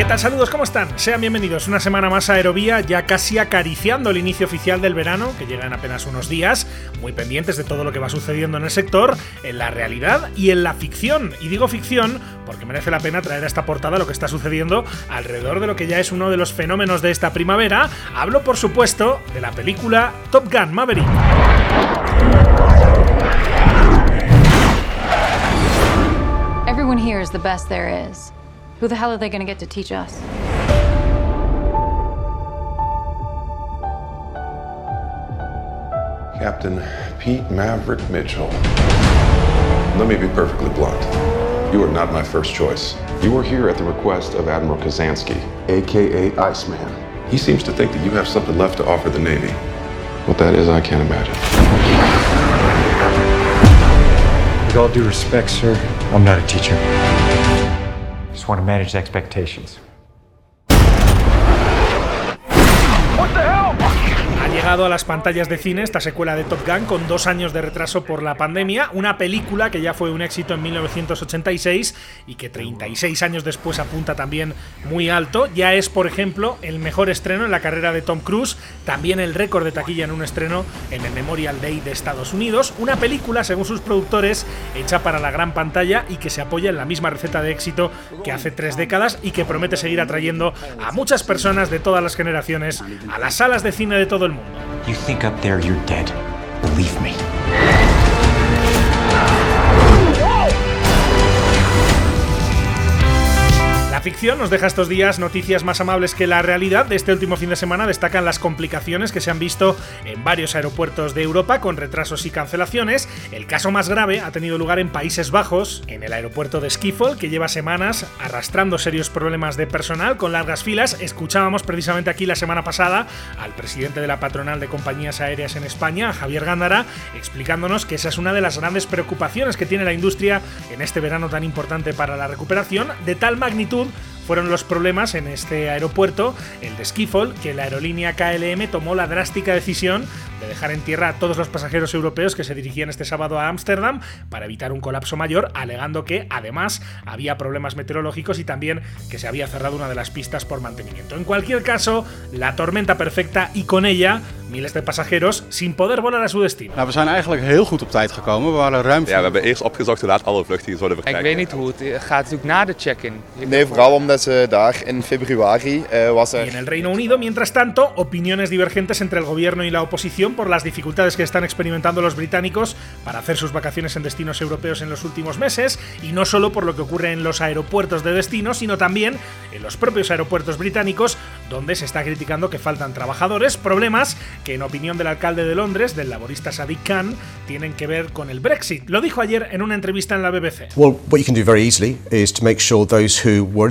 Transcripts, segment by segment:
¿Qué tal? Saludos, ¿cómo están? Sean bienvenidos una semana más a Aerovía, ya casi acariciando el inicio oficial del verano, que llega en apenas unos días, muy pendientes de todo lo que va sucediendo en el sector, en la realidad y en la ficción. Y digo ficción porque merece la pena traer a esta portada lo que está sucediendo alrededor de lo que ya es uno de los fenómenos de esta primavera. Hablo, por supuesto, de la película Top Gun Maverick. Everyone here is the best there is. Who the hell are they going to get to teach us? Captain Pete Maverick Mitchell. Let me be perfectly blunt. You are not my first choice. You are here at the request of Admiral Kazansky, aka Iceman. He seems to think that you have something left to offer the Navy. What that is, I can't imagine. With all due respect, sir, I'm not a teacher. Just want to manage expectations. Llegado a las pantallas de cine esta secuela de Top Gun con dos años de retraso por la pandemia, una película que ya fue un éxito en 1986 y que 36 años después apunta también muy alto. Ya es, por ejemplo, el mejor estreno en la carrera de Tom Cruise, también el récord de taquilla en un estreno en el Memorial Day de Estados Unidos. Una película, según sus productores, hecha para la gran pantalla y que se apoya en la misma receta de éxito que hace tres décadas y que promete seguir atrayendo a muchas personas de todas las generaciones a las salas de cine de todo el mundo. You think up there you're dead. Believe me. Nos deja estos días noticias más amables que la realidad. De este último fin de semana destacan las complicaciones que se han visto en varios aeropuertos de Europa con retrasos y cancelaciones. El caso más grave ha tenido lugar en Países Bajos, en el aeropuerto de Schiphol, que lleva semanas arrastrando serios problemas de personal con largas filas. Escuchábamos precisamente aquí la semana pasada al presidente de la patronal de compañías aéreas en España, Javier Gándara, explicándonos que esa es una de las grandes preocupaciones que tiene la industria en este verano tan importante para la recuperación, de tal magnitud fueron los problemas en este aeropuerto, el de Schiphol, que la aerolínea KLM tomó la drástica decisión de dejar en tierra a todos los pasajeros europeos que se dirigían este sábado a Ámsterdam para evitar un colapso mayor, alegando que además había problemas meteorológicos y también que se había cerrado una de las pistas por mantenimiento. En cualquier caso, la tormenta perfecta y con ella miles de pasajeros sin poder volar a su destino. Nou, we zijn eigenlijk heel goed op tijd gekomen. We waren ruim Ja, we hebben eerst opgezocht hoe laat alle vluchten zouden Ik vertrekken. weet niet hoe het eh, gaat natuurlijk na de check-in. Nee, vooral omdat ze daar in februari eh, was Y er en el Reino Unido, mientras tanto, opiniones divergentes entre el gobierno y la oposición por las dificultades que están experimentando los británicos para hacer sus vacaciones en destinos europeos en los últimos meses, y no solo por lo que ocurre en los aeropuertos de destino, sino también en los propios aeropuertos británicos, donde se está criticando que faltan trabajadores, problemas que en opinión del alcalde de Londres, del laborista Sadiq Khan, tienen que ver con el Brexit. Lo dijo ayer en una entrevista en la BBC.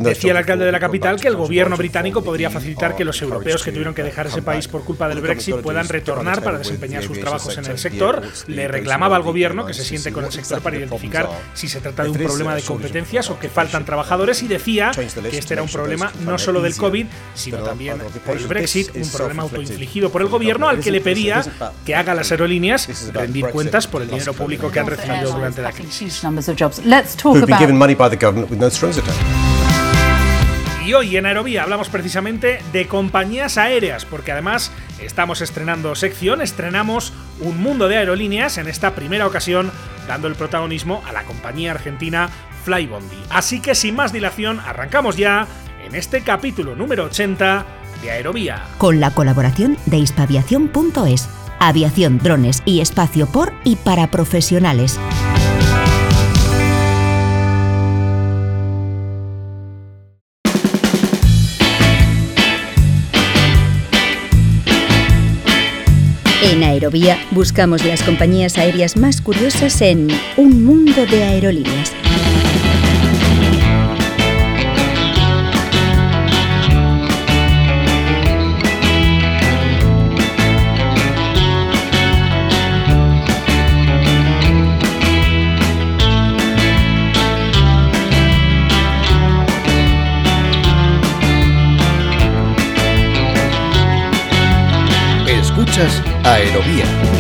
Decía el alcalde de la capital que el gobierno británico podría the facilitar que los europeos que tuvieron que dejar ese país por culpa del Brexit puedan retornar para desempeñar sus trabajos en el sector, Le reclamaba al gobierno que se siente con el sector para identificar si se trata de un problema de competencias o que faltan trabajadores y decía que este era to un problema can no solo del. COVID, sino también other por el occupations. Brexit, un problema autoinfligido por el gobierno al que le pedía que haga las aerolíneas rendir cuentas por el dinero público que han recibido durante la crisis. Y hoy en Aerovía hablamos precisamente de compañías aéreas, porque además estamos estrenando sección, estrenamos un mundo de aerolíneas en esta primera ocasión, dando el protagonismo a la compañía argentina Flybondi. Así que sin más dilación, arrancamos ya en este capítulo número 80 de Aerovía. Con la colaboración de hispaviación.es. Aviación, drones y espacio por y para profesionales. Buscamos las compañías aéreas más curiosas en Un mundo de aerolíneas. Escuchas Aerovía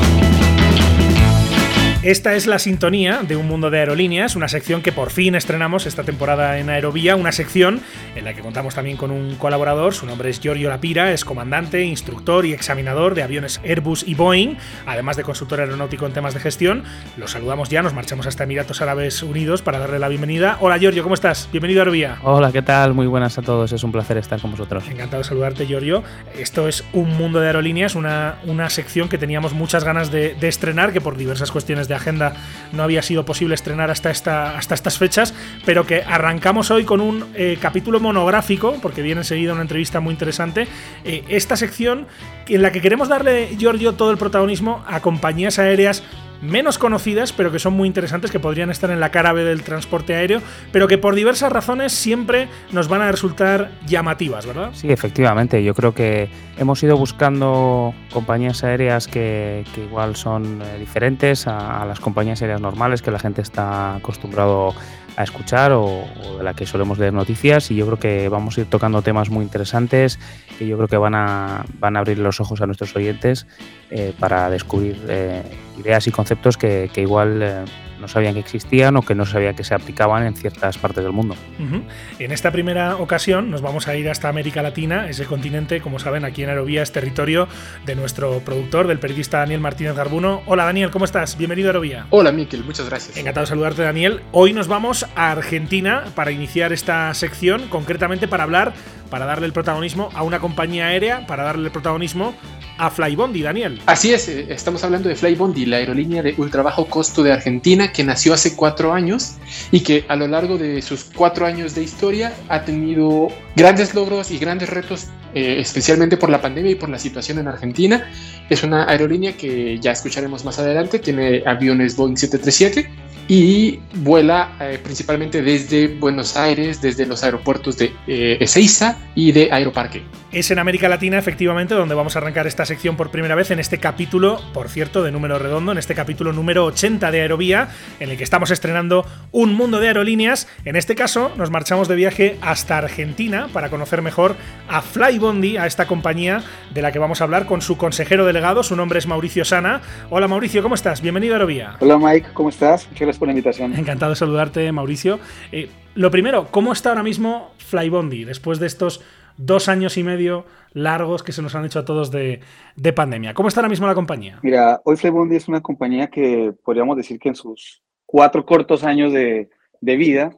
Esta es la sintonía de Un Mundo de Aerolíneas, una sección que por fin estrenamos esta temporada en Aerovía, una sección en la que contamos también con un colaborador, su nombre es Giorgio Lapira, es comandante, instructor y examinador de aviones Airbus y Boeing, además de consultor aeronáutico en temas de gestión. Los saludamos ya, nos marchamos hasta Emiratos Árabes Unidos para darle la bienvenida. Hola Giorgio, ¿cómo estás? Bienvenido a Aerovía. Hola, ¿qué tal? Muy buenas a todos, es un placer estar con vosotros. Encantado de saludarte Giorgio. Esto es Un Mundo de Aerolíneas, una, una sección que teníamos muchas ganas de, de estrenar, que por diversas cuestiones de agenda no había sido posible estrenar hasta, esta, hasta estas fechas, pero que arrancamos hoy con un eh, capítulo monográfico, porque viene enseguida una entrevista muy interesante. Eh, esta sección en la que queremos darle, Giorgio, todo el protagonismo a compañías aéreas menos conocidas, pero que son muy interesantes, que podrían estar en la cara B del transporte aéreo, pero que por diversas razones siempre nos van a resultar llamativas, ¿verdad? Sí, efectivamente. Yo creo que hemos ido buscando compañías aéreas que, igual son eh, diferentes a, a, las compañías aéreas normales que la gente está acostumbrado a escuchar o, o, de la que solemos leer noticias y yo creo que vamos a ir tocando temas muy interesantes que yo creo que van a, van a abrir los ojos a nuestros oyentes eh, para descubrir eh, ideas y conceptos que, que igual eh, no sabían que existían o que no sabían que se aplicaban en ciertas partes del mundo. Uh -huh. En esta primera ocasión nos vamos a ir hasta América Latina, ese continente, como saben, aquí en Aerovía es territorio de nuestro productor, del periodista Daniel Martínez Garbuno. Hola Daniel, ¿cómo estás? Bienvenido a Aerovía. Hola Miquel, muchas gracias. Encantado de saludarte Daniel. Hoy nos vamos a Argentina para iniciar esta sección, concretamente para hablar, para darle el protagonismo a una compañía aérea, para darle el protagonismo a Flybondi, Daniel. Así es, eh, estamos hablando de Flybondi, la aerolínea de ultra bajo costo de Argentina que nació hace cuatro años y que a lo largo de sus cuatro años de historia ha tenido grandes logros y grandes retos, eh, especialmente por la pandemia y por la situación en Argentina. Es una aerolínea que ya escucharemos más adelante, tiene aviones Boeing 737 y vuela eh, principalmente desde Buenos Aires, desde los aeropuertos de eh, Ezeiza y de Aeroparque. Es en América Latina, efectivamente, donde vamos a arrancar esta sección por primera vez en este capítulo, por cierto, de número redondo, en este capítulo número 80 de Aerovía, en el que estamos estrenando un mundo de aerolíneas. En este caso, nos marchamos de viaje hasta Argentina para conocer mejor a Flybondi, a esta compañía de la que vamos a hablar con su consejero delegado. Su nombre es Mauricio Sana. Hola Mauricio, ¿cómo estás? Bienvenido a Aerovía. Hola Mike, ¿cómo estás? Muchas gracias por la invitación. Encantado de saludarte, Mauricio. Eh, lo primero, ¿cómo está ahora mismo Flybondi después de estos dos años y medio largos que se nos han hecho a todos de, de, pandemia. ¿Cómo está ahora mismo la compañía? Mira, hoy Flybondi es una compañía que podríamos decir que en sus cuatro cortos años de, de vida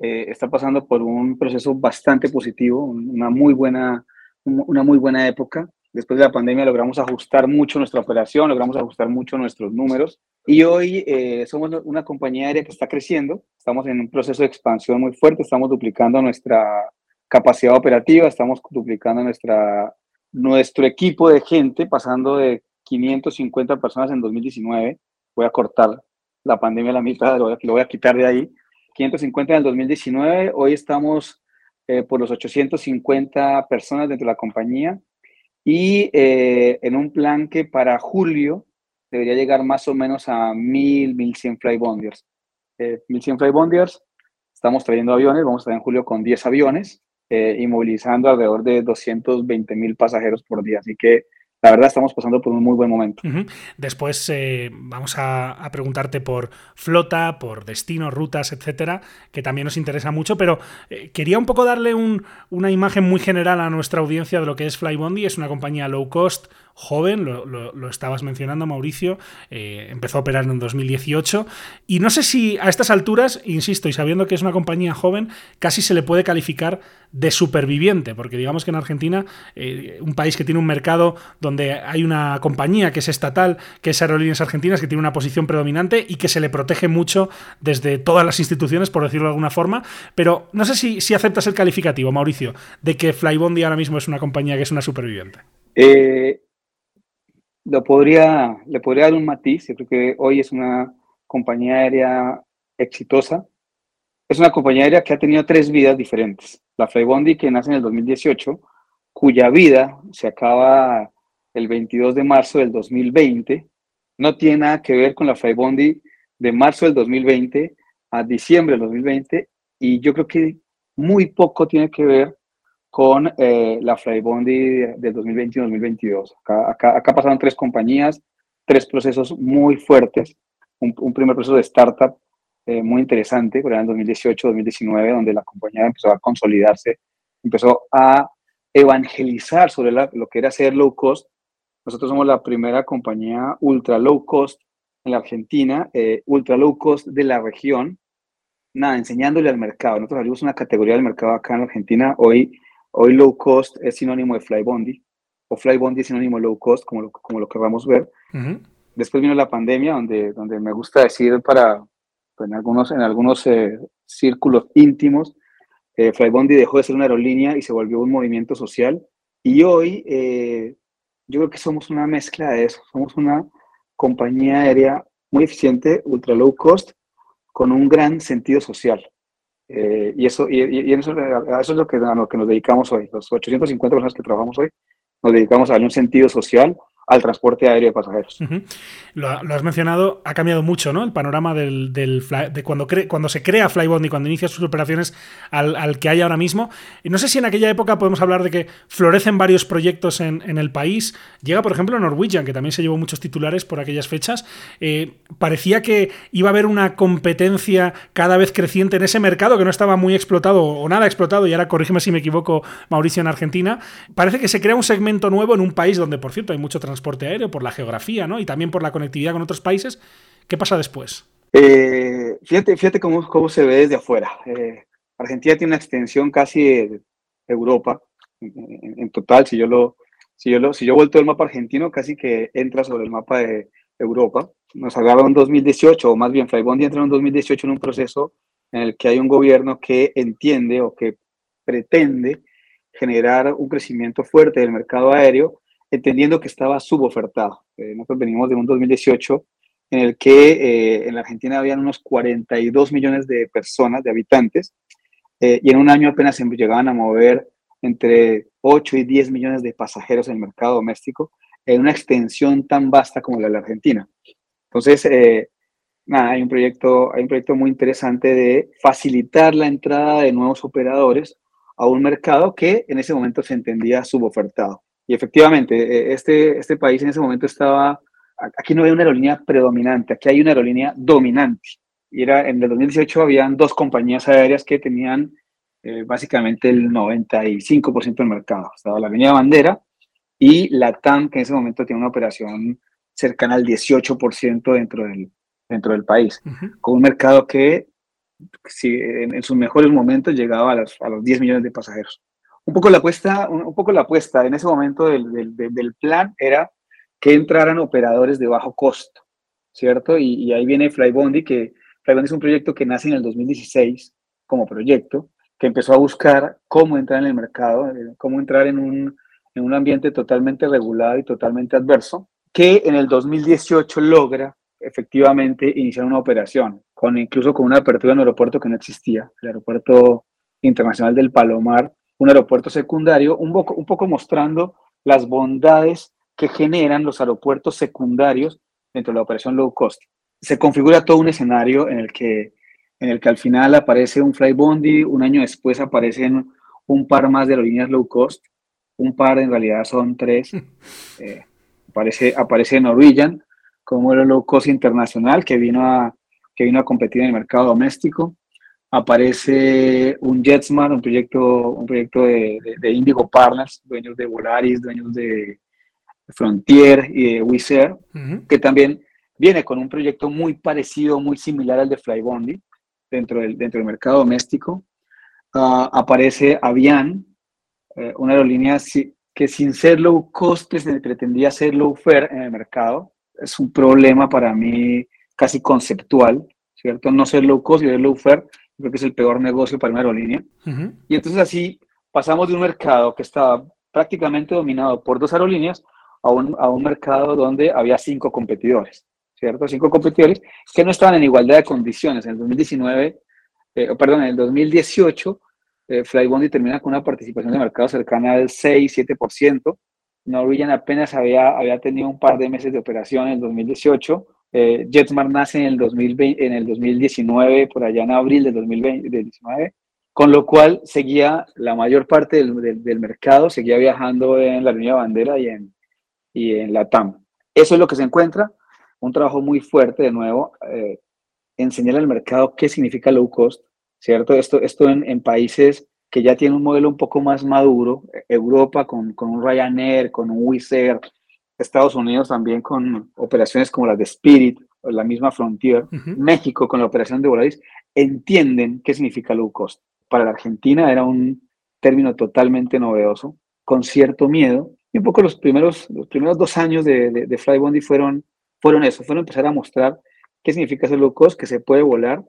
eh, está pasando por un proceso bastante positivo, una muy buena, una muy buena época. Después de la pandemia logramos ajustar mucho nuestra operación, logramos ajustar mucho nuestros números y hoy eh, somos una compañía aérea que está creciendo, estamos en un proceso de expansión muy fuerte, estamos duplicando nuestra capacidad operativa, estamos duplicando nuestra, nuestro equipo de gente, pasando de 550 personas en 2019, voy a cortar la pandemia a la mitad, lo voy a, quitar de ahí, 550 en el 2019, hoy estamos eh, por los 850 personas dentro de la compañía. Y eh, en un plan que para julio debería llegar más o menos a 1000, 1100 flybondiers. Eh, 1100 flybondiers, estamos trayendo aviones, vamos a estar en julio con 10 aviones, eh, y movilizando alrededor de 220 mil pasajeros por día. Así que la verdad estamos pasando por un muy buen momento. Después eh, vamos a, preguntarte por flota, por destinos, rutas, etcétera, que también nos interesa mucho, pero eh, quería un poco darle un, una imagen muy general a nuestra audiencia de lo que es Flybondi. Es una compañía low cost, joven, lo, lo, estabas mencionando, Mauricio, eh, empezó a operar en 2018 y no sé si a estas alturas, insisto, y sabiendo que es una compañía joven, casi se le puede calificar de superviviente, porque digamos que en Argentina, eh, un país que tiene un mercado donde hay una compañía que es estatal, que es Aerolíneas Argentinas, que tiene una posición predominante y que se le protege mucho desde todas las instituciones, por decirlo de alguna forma, pero no sé si, si aceptas el calificativo, Mauricio, de que Flybondi ahora mismo es una compañía que es una superviviente. Eh, lo podría, le podría dar un matiz. Yo creo que hoy es una compañía aérea exitosa. Es una compañía aérea que ha tenido tres vidas diferentes. La Flybondi, que nace en el 2018, cuya vida se acaba el 22 de marzo del 2020, no tiene nada que ver con la Flybondi de marzo del 2020 a diciembre del 2020 y yo creo que muy poco tiene que ver con eh, la Flybondi de, de 2020 y 2022. Acá, acá, acá, pasaron tres compañías, tres procesos muy fuertes. un, un primer proceso de startup eh, muy interesante, por en 2018-2019, donde la compañía empezó a consolidarse, empezó a evangelizar sobre lo que era ser low cost. Nosotros somos la primera compañía ultra low cost en la Argentina, eh, ultra low cost de la región, nada, enseñándole al mercado. Nosotros abrimos una categoría del mercado acá en Argentina. Hoy, hoy low cost es sinónimo de flybondi, o flybondi es sinónimo de low cost, como lo, como lo queramos ver. Después vino la pandemia, donde, donde me gusta decir para, en algunos, en algunos eh, círculos íntimos, eh, Flybondi dejó de ser una aerolínea y se volvió un movimiento social. Y hoy eh, yo creo que somos una mezcla de eso. Somos una compañía aérea muy eficiente, ultra low cost, con un gran sentido social. Eh, y, eso, y, eso, es lo que, a lo que nos dedicamos hoy. Los 850 personas que trabajamos hoy nos dedicamos a darle un sentido social al transporte aéreo de pasajeros. lo, has mencionado, ha cambiado mucho, ¿no? El panorama del, de cuando, cuando se crea Flybondi, cuando inicia sus operaciones al, que hay ahora mismo. Y no sé si en aquella época podemos hablar de que florecen varios proyectos en, el país. Llega, por ejemplo, Norwegian, que también se llevó muchos titulares por aquellas fechas. Eh, parecía que iba a haber una competencia cada vez creciente en ese mercado que no estaba muy explotado o nada explotado, y ahora corrígeme si me equivoco, Mauricio, en Argentina. Parece que se crea un segmento nuevo en un país donde, por cierto, hay mucho transporte transporte aéreo, por la geografía, ¿no? Y también por la conectividad con otros países. ¿Qué pasa después? Eh, fíjate, fíjate cómo, cómo se ve desde afuera. Eh, Argentina tiene una extensión casi de Europa, en, total, si yo lo, si yo lo, si yo vuelto el mapa argentino, casi que entra sobre el mapa de Europa. Nos agarró en 2018, o más bien Flybondi entra en 2018 en un proceso en el que hay un gobierno que entiende o que pretende generar un crecimiento fuerte del mercado aéreo entendiendo que estaba subofertado. Eh, nosotros venimos de un 2018 en el que eh, en la Argentina habían unos 42 millones de personas, de habitantes, eh, y en un año apenas se llegaban a mover entre 8 y 10 millones de pasajeros en el mercado doméstico, en una extensión tan vasta como la de la Argentina. Entonces, nada, hay un, proyecto, hay un proyecto muy interesante de facilitar la entrada de nuevos operadores a un mercado que en ese momento se entendía subofertado. Y efectivamente, e, este, este país en ese momento estaba, aquí no hay una aerolínea predominante, aquí hay una aerolínea dominante. Y era, en el 2018 habían dos compañías aéreas que tenían eh, básicamente el 95% del mercado. Estaba la línea bandera y la TAM, que en ese momento tiene una operación cercana al 18% dentro del, dentro del país, con un mercado que si, en, sus mejores momentos llegaba a los, a los 10 millones de pasajeros un poco la apuesta, un, poco la apuesta en ese momento del, del, plan era que entraran operadores de bajo costo, ¿cierto? Y, ahí viene Flybondi, que Flybondi es un proyecto que nace en el 2016 como proyecto, que empezó a buscar cómo entrar en el mercado, eh, cómo entrar en un, en un ambiente totalmente regulado y totalmente adverso, que en el 2018 logra efectivamente iniciar una operación, con incluso con una apertura en un aeropuerto que no existía, el aeropuerto internacional del Palomar, un aeropuerto secundario, un poco, un poco mostrando las bondades que generan los aeropuertos secundarios dentro de la operación low cost. Se configura todo un escenario en el que, en el que al final aparece un Flybondi, un año después aparecen un par más de aerolíneas low cost, un par en realidad son tres. Eh, aparece, aparece Norwegian como el low cost internacional que vino a, que vino a competir en el mercado doméstico aparece un Jetsmart, un proyecto, un proyecto de, de, Indigo Partners, dueños de Volaris, dueños de Frontier y de Wizz Air, que también viene con un proyecto muy parecido, muy similar al de Flybondi dentro del, dentro del mercado doméstico. Ah, aparece Avian, eh, una aerolínea que sin ser low cost pues, pretendía ser low fare en el mercado. Es un problema para mí casi conceptual, ¿cierto? No ser low cost y ser low fare creo que es el peor negocio para una aerolínea. Y entonces así pasamos de un mercado que estaba prácticamente dominado por dos aerolíneas a un, a un mercado donde había cinco competidores, ¿cierto? Cinco competidores que no estaban en igualdad de condiciones. En el 2019, eh, perdón, en el 2018, eh, Flybondi termina con una participación de mercado cercana al 6-7%. Norwegian apenas había, había tenido un par de meses de operación en el 2018 eh, nace en el, 2020, en el 2019, por allá en abril del 2019, con lo cual seguía la mayor parte del, del, mercado, seguía viajando en la línea bandera y en, y en la TAM. Eso es lo que se encuentra. un trabajo muy fuerte, de nuevo, eh, enseñar al mercado qué significa low cost, ¿cierto? Esto, esto en, en, países que ya tienen un modelo un poco más maduro, Europa con, con un Ryanair, con un Wizz Estados Unidos también con operaciones como las de Spirit, o la misma Frontier, México con la operación de Volaris, entienden qué significa low cost. Para la Argentina era un término totalmente novedoso, con cierto miedo, y un poco los primeros, los primeros dos años de, de, de Flybondi fueron, fueron eso, fueron empezar a mostrar qué significa ser low cost, que se puede volar,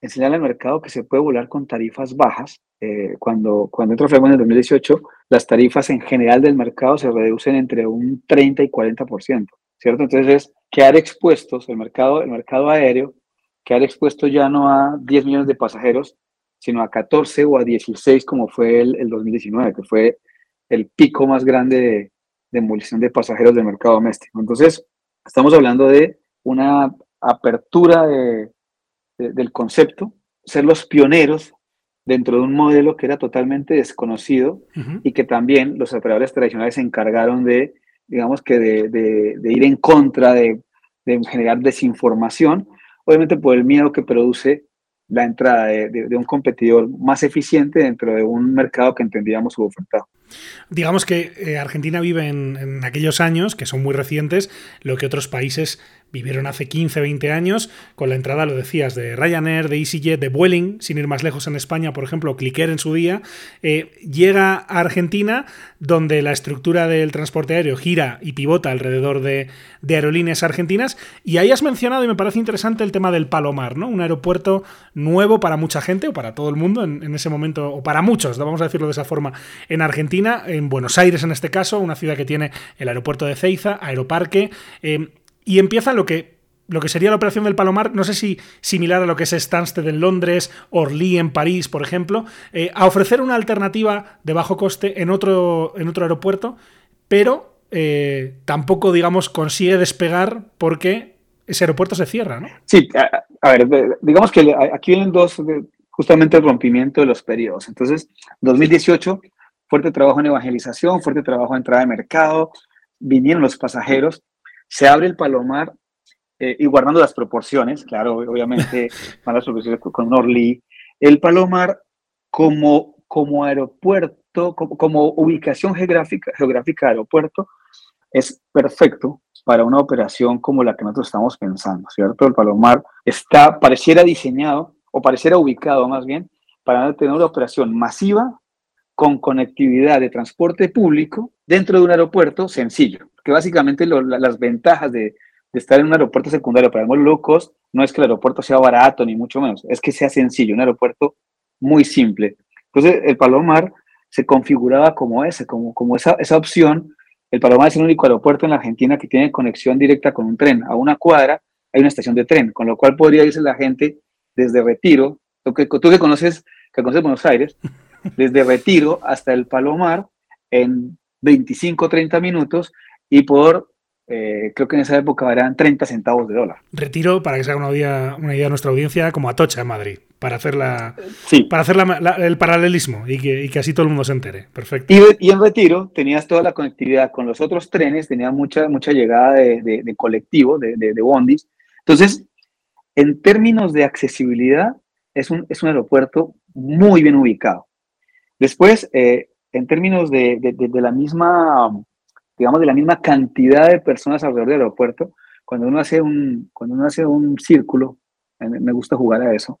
enseñar al mercado que se puede volar con tarifas bajas. Eh, cuando, cuando entró Flybondi en 2018, las tarifas en general del mercado se reducen entre un 30 y 40%, ¿cierto? Entonces es quedar expuestos, el mercado, el mercado aéreo, quedar expuesto ya no a 10 millones de pasajeros, sino a 14 o a 16 como fue el, el 2019, que fue el pico más grande de, de movilización de pasajeros del mercado doméstico. Entonces, estamos hablando de una apertura de, de, del concepto, ser los pioneros dentro de un modelo que era totalmente desconocido uh -huh. y que también los operadores tradicionales se encargaron de, digamos que de, de ir en contra, de, generar desinformación, obviamente por el miedo que produce la entrada de, un competidor más eficiente dentro de un mercado que entendíamos subofertado. Digamos que eh, Argentina vive en, en, aquellos años, que son muy recientes, lo que otros países vivieron hace 15, 20 años, con la entrada, lo decías, de Ryanair, de EasyJet, de Vueling, sin ir más lejos en España, por ejemplo, Clicker en su día, eh, llega a Argentina, donde la estructura del transporte aéreo gira y pivota alrededor de, aerolíneas argentinas, y ahí has mencionado, y me parece interesante, el tema del Palomar, ¿no? Un aeropuerto nuevo para mucha gente, o para todo el mundo en, en ese momento, o para muchos, vamos a decirlo de esa forma, en Argentina, en Buenos Aires en este caso, una ciudad que tiene el aeropuerto de Ceiza, Aeroparque, eh, y empieza lo que, lo que sería la operación del Palomar, no sé si similar a lo que es Stansted en Londres, Orly en París, por ejemplo, eh, a ofrecer una alternativa de bajo coste en otro, en otro aeropuerto, pero eh, tampoco, digamos, consigue despegar porque ese aeropuerto se cierra, ¿no? Sí, a, a ver, digamos que aquí vienen dos, justamente el rompimiento de los periodos. Entonces, 2018, fuerte trabajo en evangelización, fuerte trabajo en entrada de mercado, vinieron los pasajeros, se abre el Palomar eh, y guardando las proporciones, claro, obviamente van las proporciones con Orly, el Palomar como, como aeropuerto, como, como, ubicación geográfica, geográfica de aeropuerto, es perfecto para una operación como la que nosotros estamos pensando, ¿cierto? El Palomar está, pareciera diseñado, o pareciera ubicado más bien, para tener una operación masiva con conectividad de transporte público dentro de un aeropuerto sencillo que básicamente lo, la, las ventajas de, de, estar en un aeropuerto secundario para el low cost no es que el aeropuerto sea barato ni mucho menos, es que sea sencillo, un aeropuerto muy simple. Entonces el Palomar se configuraba como ese, como, como esa, esa opción. El Palomar es el único aeropuerto en la Argentina que tiene conexión directa con un tren. A una cuadra hay una estación de tren, con lo cual podría irse la gente desde Retiro, tú que, tú que conoces, que conoces Buenos Aires, desde Retiro hasta el Palomar en 25, 30 minutos y por, eh, creo que en esa época eran 30 centavos de dólar. Retiro, para que se haga una idea, una idea de nuestra audiencia, como Atocha en Madrid, para hacer, la, sí. para hacer la, la, el paralelismo y que, y que, así todo el mundo se entere. Perfecto. Y, y, en Retiro tenías toda la conectividad con los otros trenes, tenías mucha, mucha llegada de, de, de colectivo, de, de, bondis. Entonces, en términos de accesibilidad, es un, es un aeropuerto muy bien ubicado. Después, eh, en términos de, de, la misma digamos, de la misma cantidad de personas alrededor del aeropuerto, cuando uno hace un, cuando uno hace un círculo, me gusta jugar a eso,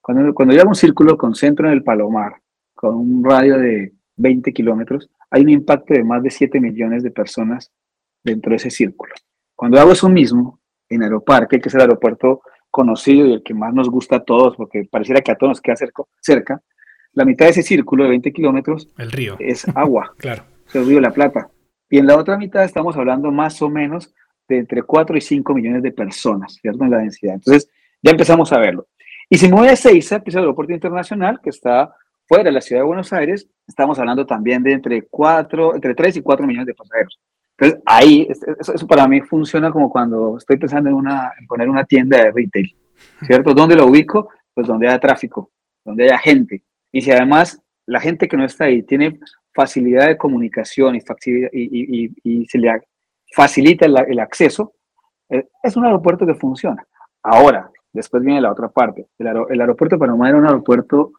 cuando, cuando yo hago un círculo con centro en el Palomar, con un radio de 20 kilómetros, hay un impacto de más de 7 millones de personas dentro de ese círculo. Cuando hago eso mismo en Aeroparque, que es el aeropuerto conocido y el que más nos gusta a todos, porque pareciera que a todos nos queda cerca, cerca la mitad de ese círculo de 20 kilómetros el río. es agua. claro. Es el río La Plata. Y en la otra mitad estamos hablando más o menos de entre 4 y 5 millones de personas, ¿cierto? En la densidad. Entonces, ya empezamos a verlo. Y si me voy a Seiza, que es el aeropuerto internacional, que está fuera de la ciudad de Buenos Aires, estamos hablando también de entre 4, entre 3 y 4 millones de pasajeros. Entonces, ahí, eso, eso, para mí funciona como cuando estoy pensando en, una, en poner una tienda de retail, ¿cierto? ¿Dónde lo ubico? Pues donde haya tráfico, donde haya gente. Y si además la gente que no está ahí tiene facilidad de comunicación y, y, y, y se le facilita el, el, acceso, Eh, es un aeropuerto que funciona. Ahora, después viene la otra parte. El, aeropuerto de Panamá era un aeropuerto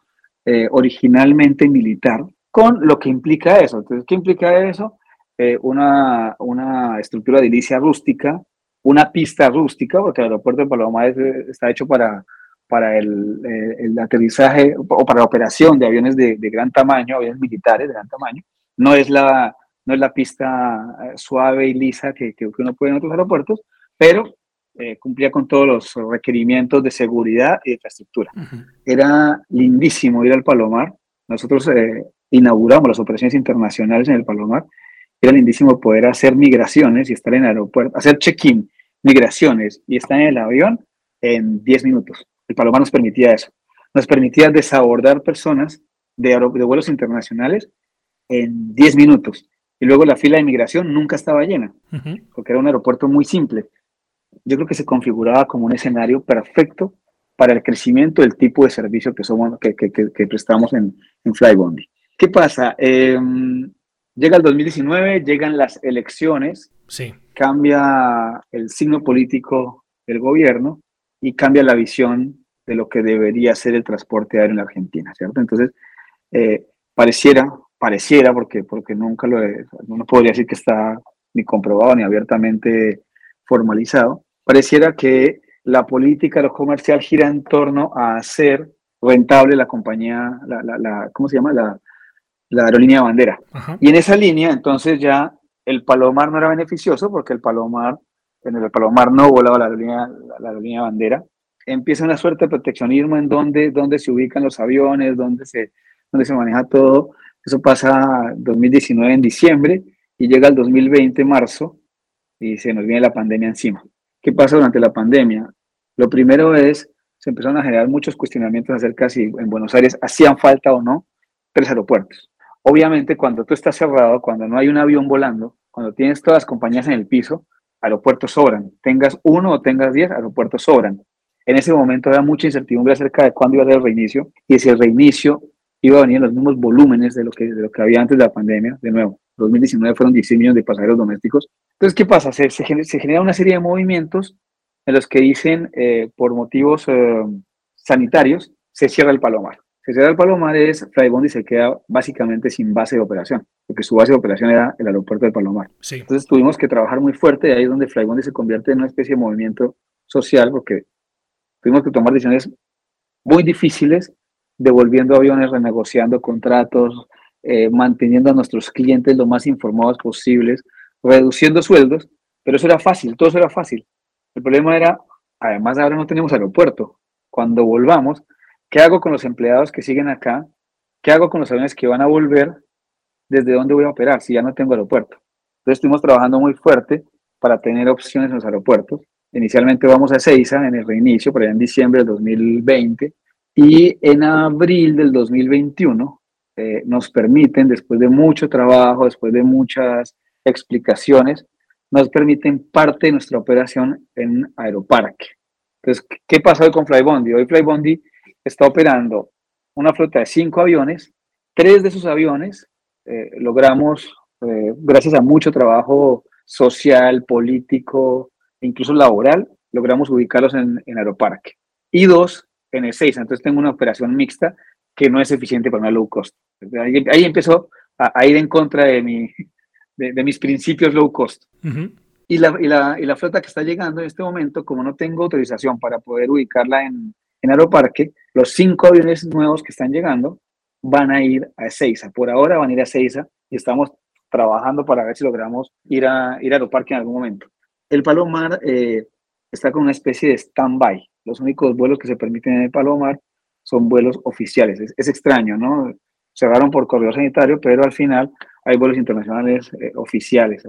eh, originalmente militar, con lo que implica eso. Entonces, ¿qué implica eso? Eh, una, una estructura de ilicia rústica, una pista rústica, porque el aeropuerto de Paloma está hecho para, para el, el, aterrizaje o para la operación de aviones de, de, gran tamaño, aviones militares de gran tamaño. No es la, no es la pista suave y lisa que, que uno puede en otros aeropuertos, pero eh, cumplía con todos los requerimientos de seguridad y de infraestructura. Era lindísimo ir al Palomar. Nosotros eh, inauguramos las operaciones internacionales en el Palomar. Era lindísimo poder hacer migraciones y estar en el aeropuerto, hacer check-in, migraciones y estar en el avión en 10 minutos. El Palomar nos permitía eso. Nos permitía desabordar personas de, de vuelos internacionales en 10 minutos. Y luego la fila de migración nunca estaba llena, porque era un aeropuerto muy simple yo creo que se configuraba como un escenario perfecto para el crecimiento del tipo de servicio que, somos, que, que, prestamos en, en Flybondi. ¿Qué pasa? Em, llega el 2019, llegan las elecciones, sí. cambia el signo político del gobierno y cambia la visión de lo que debería ser el transporte aéreo en la Argentina, ¿cierto? Entonces, eh, pareciera, pareciera, porque, porque nunca lo he, no podría decir que está ni comprobado ni abiertamente formalizado, pareciera que la política, lo comercial gira en torno a hacer rentable la compañía, la, la, ¿cómo se llama? La, la aerolínea de bandera. Y en esa línea, entonces ya el Palomar no era beneficioso porque el Palomar, en el Palomar no volaba la aerolínea, la, aerolínea de bandera. Empieza una suerte de proteccionismo en donde, donde se ubican los aviones, donde se, donde se maneja todo. Eso pasa 2019 en diciembre y llega el 2020 marzo y se nos viene la pandemia encima. ¿Qué pasa durante la pandemia? Lo primero es, se empezaron a generar muchos cuestionamientos acerca si en Buenos Aires hacían falta o no tres aeropuertos. Obviamente, cuando tú estás cerrado, cuando no hay un avión volando, cuando tienes todas las compañías en el piso, aeropuertos sobran. Tengas uno o tengas diez, aeropuertos sobran. En ese momento había mucha incertidumbre acerca de cuándo iba a ser el reinicio y si el reinicio iba a venir en los mismos volúmenes de lo que, de lo que había antes de la pandemia. De nuevo, 2019 fueron 16 millones de pasajeros domésticos. Entonces, ¿qué pasa? Se, se, genera una serie de movimientos en los que dicen, eh, por motivos eh, sanitarios, se cierra el Palomar. Se cierra el Palomar es Flybondi se queda básicamente sin base de operación, porque su base de operación era el aeropuerto del Palomar. Sí. Entonces tuvimos que trabajar muy fuerte y ahí es donde Flybondi se convierte en una especie de movimiento social, porque tuvimos que tomar decisiones muy difíciles, devolviendo aviones, renegociando contratos, eh, manteniendo a nuestros clientes lo más informados posibles, reduciendo sueldos, pero eso era fácil, todo eso era fácil. El problema era, además ahora no tenemos aeropuerto. Cuando volvamos, ¿qué hago con los empleados que siguen acá? ¿Qué hago con los aviones que van a volver? ¿Desde dónde voy a operar si ya no tengo aeropuerto? Entonces estuvimos trabajando muy fuerte para tener opciones en los aeropuertos. Inicialmente vamos a Seiza en el reinicio, por allá en diciembre del 2020, y en abril del 2021 eh, nos permiten, después de mucho trabajo, después de muchas explicaciones, nos permiten parte de nuestra operación en Aeroparque. Entonces, ¿qué pasa hoy con Flybondi? Hoy Flybondi está operando una flota de cinco aviones. Tres de esos aviones eh, logramos, eh, gracias a mucho trabajo social, político, incluso laboral, logramos ubicarlos en, en Aeroparque. Y dos en el 6. Entonces tengo una operación mixta que no es eficiente para una low cost. Ahí, empezó a, ir en contra de, mi, de, mis principios low cost. y, la, y, la, y, la, flota que está llegando en este momento, como no tengo autorización para poder ubicarla en, en Aeroparque, los cinco aviones nuevos que están llegando van a ir a Ezeiza. Por ahora van a ir a Ezeiza y estamos trabajando para ver si logramos ir a, ir a Aeroparque en algún momento. El Palomar eh, está con una especie de stand-by. Los únicos vuelos que se permiten en el Palomar son vuelos oficiales. Es, extraño, ¿no? Cerraron por correo sanitario, pero al final hay vuelos internacionales eh, oficiales.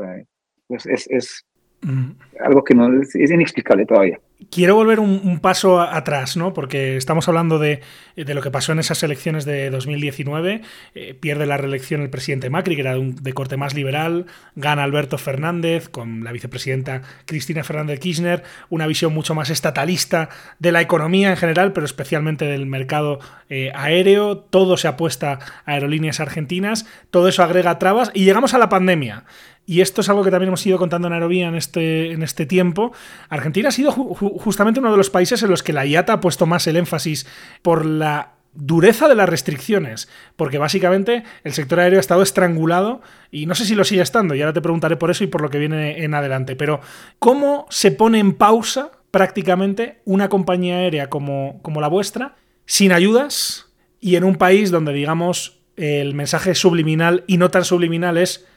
Pues es, es mm. algo que no es, inexplicable todavía. Quiero volver un, paso atrás, ¿no? Porque estamos hablando de, lo que pasó en esas elecciones de 2019. Eh, pierde la reelección el presidente Macri, que era de, corte más liberal. Gana Alberto Fernández con la vicepresidenta Cristina Fernández Kirchner. Una visión mucho más estatalista de la economía en general, pero especialmente del mercado eh, aéreo. Todo se apuesta a aerolíneas argentinas. Todo eso agrega trabas. Y llegamos a la pandemia y esto es algo que también hemos ido contando en Aerovía en este, en este tiempo, Argentina ha sido justamente uno de los países en los que la IATA ha puesto más el énfasis por la dureza de las restricciones, porque básicamente el sector aéreo ha estado estrangulado y no sé si lo sigue estando, y ahora te preguntaré por eso y por lo que viene en adelante, pero ¿cómo se pone en pausa prácticamente una compañía aérea como, como la vuestra sin ayudas y en un país donde digamos el mensaje subliminal y no tan subliminal es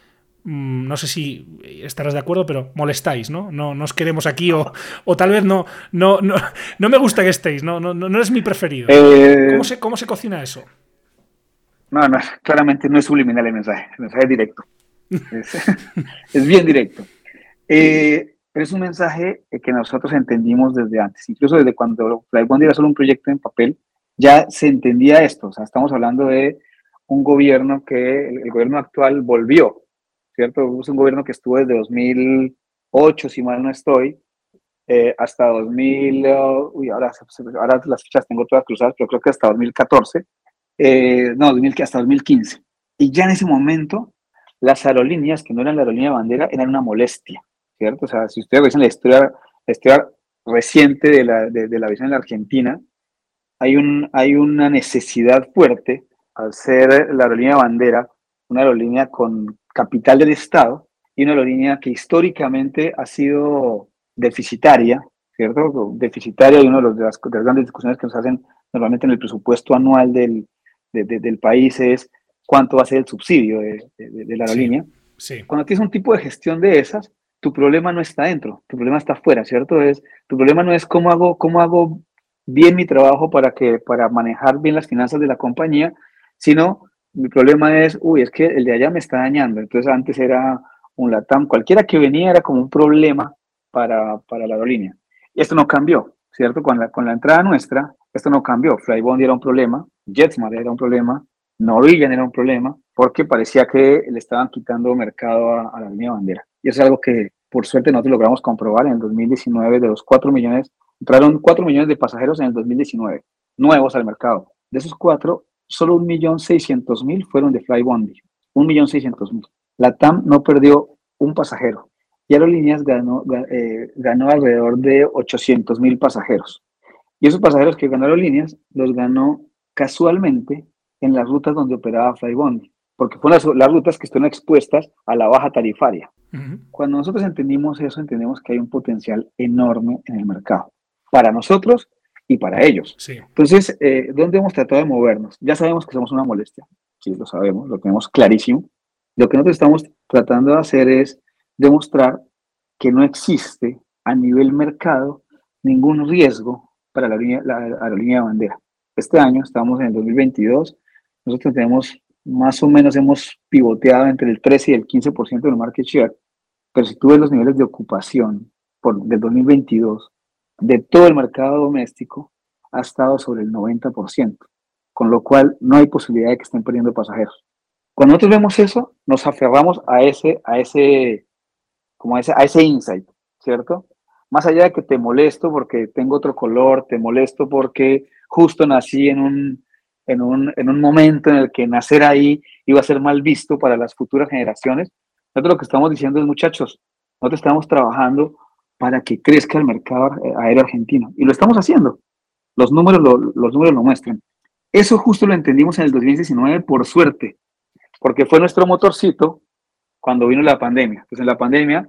no sé si estarás de acuerdo, pero molestáis, ¿no? No, no os queremos aquí o, o tal vez no, no, no, no, me gusta que estéis, no, no, no es mi preferido. Eh, ¿Cómo, se, ¿Cómo se cocina eso? No, no, claramente no es subliminal el mensaje, el mensaje es directo. Es, bien directo. Eh, pero es un mensaje que nosotros entendimos desde antes, incluso desde cuando Flybondi era solo un proyecto en papel, ya se entendía esto. O sea, estamos hablando de un gobierno que el gobierno actual volvió ¿cierto? Es un gobierno que estuvo desde 2008, si mal no estoy, eh, hasta 2000, uh, uy, ahora, ahora las fichas tengo todas cruzadas, pero creo que hasta 2014, eh, no, 2000, hasta 2015. Y ya en ese momento, las aerolíneas, que no eran la aerolínea bandera, eran una molestia, ¿cierto? O sea, si ustedes ven la historia, la historia reciente de la, de la visión en la Argentina, hay, un, hay una necesidad fuerte al ser la aerolínea bandera, una aerolínea con, capital del Estado y una aerolínea que históricamente ha sido deficitaria, ¿cierto? Deficitaria y una de, las, grandes discusiones que nos hacen normalmente en el presupuesto anual del, del país es cuánto va a ser el subsidio de, la aerolínea. Sí, Cuando tienes un tipo de gestión de esas, tu problema no está dentro, tu problema está afuera, ¿cierto? Es, tu problema no es cómo hago, cómo hago bien mi trabajo para, que, para manejar bien las finanzas de la compañía, sino mi problema es, uy, es que el de allá me está dañando. Entonces antes era un LATAM, cualquiera que venía era como un problema para, para la aerolínea. Esto no cambió, ¿cierto? Con la, con la entrada nuestra, esto no cambió. Flybondi era un problema, JetSmart era un problema, Norwegian era un problema, porque parecía que le estaban quitando mercado a, la línea bandera. Y eso es algo que, por suerte, nosotros logramos comprobar en el 2019. De los 4 millones, entraron 4 millones de pasajeros en el 2019, nuevos al mercado. De esos 4, solo 1.600.000 fueron de Flybondi. 1.600.000. La TAM no perdió un pasajero. Y Aerolíneas ganó, eh, ganó alrededor de 800.000 pasajeros. Y esos pasajeros que ganó Aerolíneas los ganó casualmente en las rutas donde operaba Flybondi, porque fueron las, rutas que están expuestas a la baja tarifaria. Cuando nosotros entendimos eso, entendemos que hay un potencial enorme en el mercado. Para nosotros y para ellos. Entonces, eh, ¿dónde hemos tratado de movernos? Ya sabemos que somos una molestia, sí, lo sabemos, lo tenemos clarísimo. Lo que nosotros estamos tratando de hacer es demostrar que no existe a nivel mercado ningún riesgo para la, línea, la aerolínea de bandera. Este año, estamos en el 2022, nosotros tenemos más o menos hemos pivoteado entre el 13 y el 15% del market share, pero si tú ves los niveles de ocupación por, del 2022 de todo el mercado doméstico ha estado sobre el 90%, con lo cual no hay posibilidad de que estén perdiendo pasajeros. Cuando nosotros vemos eso, nos aferramos a ese, a ese, como a ese, a ese insight, ¿cierto? Más allá de que te molesto porque tengo otro color, te molesto porque justo nací en un, en un, en un momento en el que nacer ahí iba a ser mal visto para las futuras generaciones, nosotros lo que estamos diciendo es, muchachos, nosotros estamos trabajando para que crezca el mercado aéreo argentino. Y lo estamos haciendo. Los números lo, los números lo muestran. Eso justo lo entendimos en el 2019 por suerte, porque fue nuestro motorcito cuando vino la pandemia. Entonces en la pandemia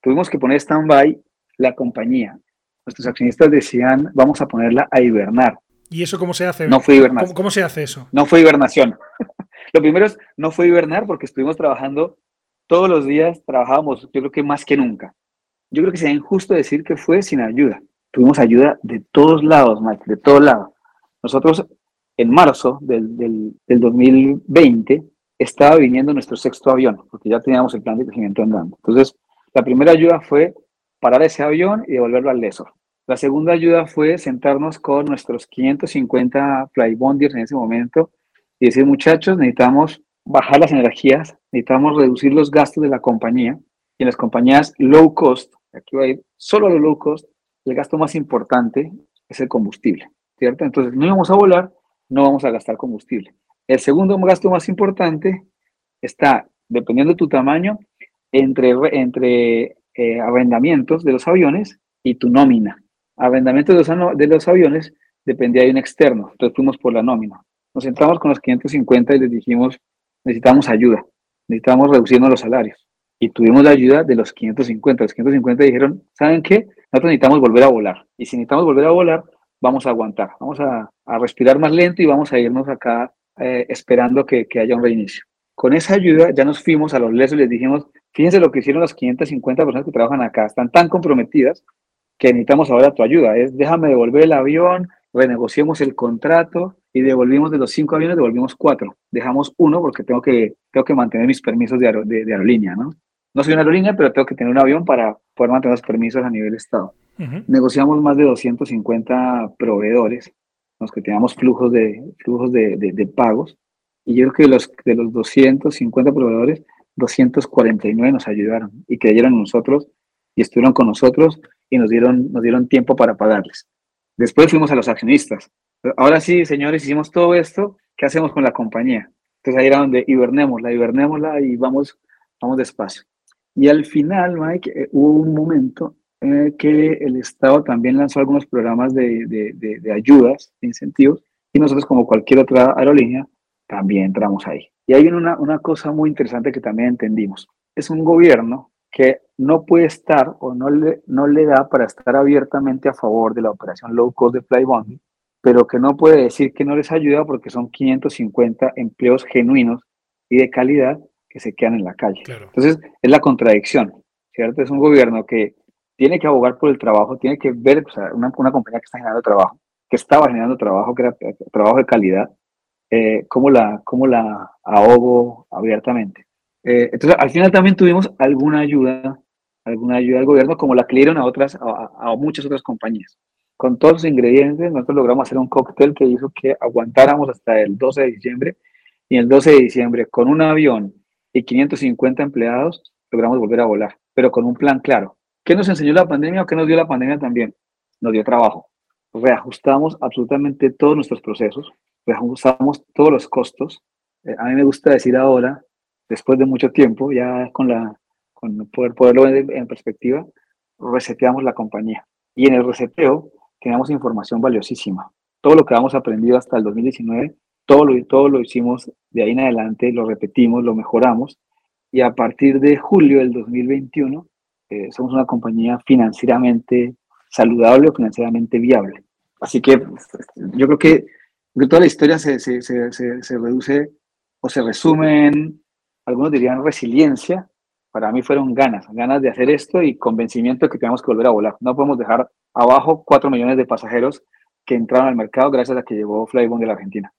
tuvimos que poner stand-by la compañía. Nuestros accionistas decían, vamos a ponerla a hibernar. ¿Y eso cómo se hace? No fue hibernación. ¿Cómo, se hace eso? No fue hibernación. Lo primero es, no fue hibernar porque estuvimos trabajando todos los días, trabajábamos, yo creo que más que nunca yo creo que sería injusto decir que fue sin ayuda. Tuvimos ayuda de todos lados, Mike, de todos lados. Nosotros, en marzo del, del, 2020, estaba viniendo nuestro sexto avión, porque ya teníamos el plan de crecimiento andando. Entonces, la primera ayuda fue parar ese avión y devolverlo al Lesor. La segunda ayuda fue sentarnos con nuestros 550 flybondiers en ese momento y decir, muchachos, necesitamos bajar las energías, necesitamos reducir los gastos de la compañía. Y en las compañías low cost, aquí va a ir solo lo low cost, el gasto más importante es el combustible, ¿cierto? Entonces, no íbamos a volar, no vamos a gastar combustible. El segundo gasto más importante está, dependiendo de tu tamaño, entre, entre eh, arrendamientos de los aviones y tu nómina. Arrendamientos de los, de los aviones dependía de un externo, entonces fuimos por la nómina. Nos sentamos con los 550 y les dijimos, necesitamos ayuda, necesitamos reducirnos los salarios. Y tuvimos la ayuda de los 550. Los 550 dijeron, ¿saben qué? Nosotros necesitamos volver a volar. Y si necesitamos volver a volar, vamos a aguantar, vamos a, a respirar más lento y vamos a irnos acá eh, esperando que, que, haya un reinicio. Con esa ayuda ya nos fuimos a los lesos y les dijimos, fíjense lo que hicieron las 550 personas que trabajan acá, están tan comprometidas que necesitamos ahora tu ayuda. Es déjame devolver el avión, renegociemos el contrato y devolvimos de los cinco aviones, devolvimos cuatro. Dejamos uno porque tengo que, tengo que mantener mis permisos de, de, de aerolínea, ¿no? No soy una aerolínea, pero tengo que tener un avión para poder mantener los permisos a nivel Estado. Uh -huh. Negociamos más de 250 proveedores, los que teníamos flujos de, flujos de, de, de, pagos. Y yo creo que de los, de los 250 proveedores, 249 nos ayudaron y creyeron en nosotros y estuvieron con nosotros y nos dieron, nos dieron tiempo para pagarles. Después fuimos a los accionistas. Ahora sí, señores, hicimos todo esto, ¿qué hacemos con la compañía? Entonces ahí era donde hibernémosla, hibernémosla y vamos, vamos despacio. Y al final, Mike, eh, hubo un momento eh, que el Estado también lanzó algunos programas de, de, ayudas, de incentivos, y nosotros, como cualquier otra aerolínea, también entramos ahí. Y hay una, una cosa muy interesante que también entendimos. Es un gobierno que no puede estar o no le, no le da para estar abiertamente a favor de la operación low cost de Flybondi, pero que no puede decir que no les ayuda porque son 550 empleos genuinos y de calidad que se quedan en la calle. Claro. Entonces, es la contradicción, ¿cierto? Es un gobierno que tiene que abogar por el trabajo, tiene que ver o sea, una, una, compañía que está generando trabajo, que estaba generando trabajo, que era trabajo de calidad, eh, ¿cómo, la, ¿cómo la ahogo abiertamente? Eh, entonces, al final también tuvimos alguna ayuda, alguna ayuda del gobierno, como la que le dieron a, otras, a, a muchas otras compañías. Con todos los ingredientes, nosotros logramos hacer un cóctel que hizo que aguantáramos hasta el 12 de diciembre, y el 12 de diciembre, con un avión y 550 empleados, logramos volver a volar, pero con un plan claro. ¿Qué nos enseñó la pandemia o qué nos dio la pandemia también? Nos dio trabajo. Reajustamos absolutamente todos nuestros procesos, reajustamos todos los costos. Eh, a mí me gusta decir ahora, después de mucho tiempo, ya con la con poder poderlo ver en perspectiva, reseteamos la compañía. Y en el reseteo teníamos información valiosísima. Todo lo que habíamos aprendido hasta el 2019, todo lo, todo lo hicimos de ahí en adelante, lo repetimos, lo mejoramos. Y a partir de julio del 2021, eh, somos una compañía financieramente saludable o financieramente viable. Así que yo creo que, toda la historia se, se, se, se, reduce o se resume en, algunos dirían resiliencia, para mí fueron ganas, ganas de hacer esto y convencimiento de que tenemos que volver a volar. No podemos dejar abajo cuatro millones de pasajeros que entraron al mercado gracias a que llegó Flybond de la Argentina.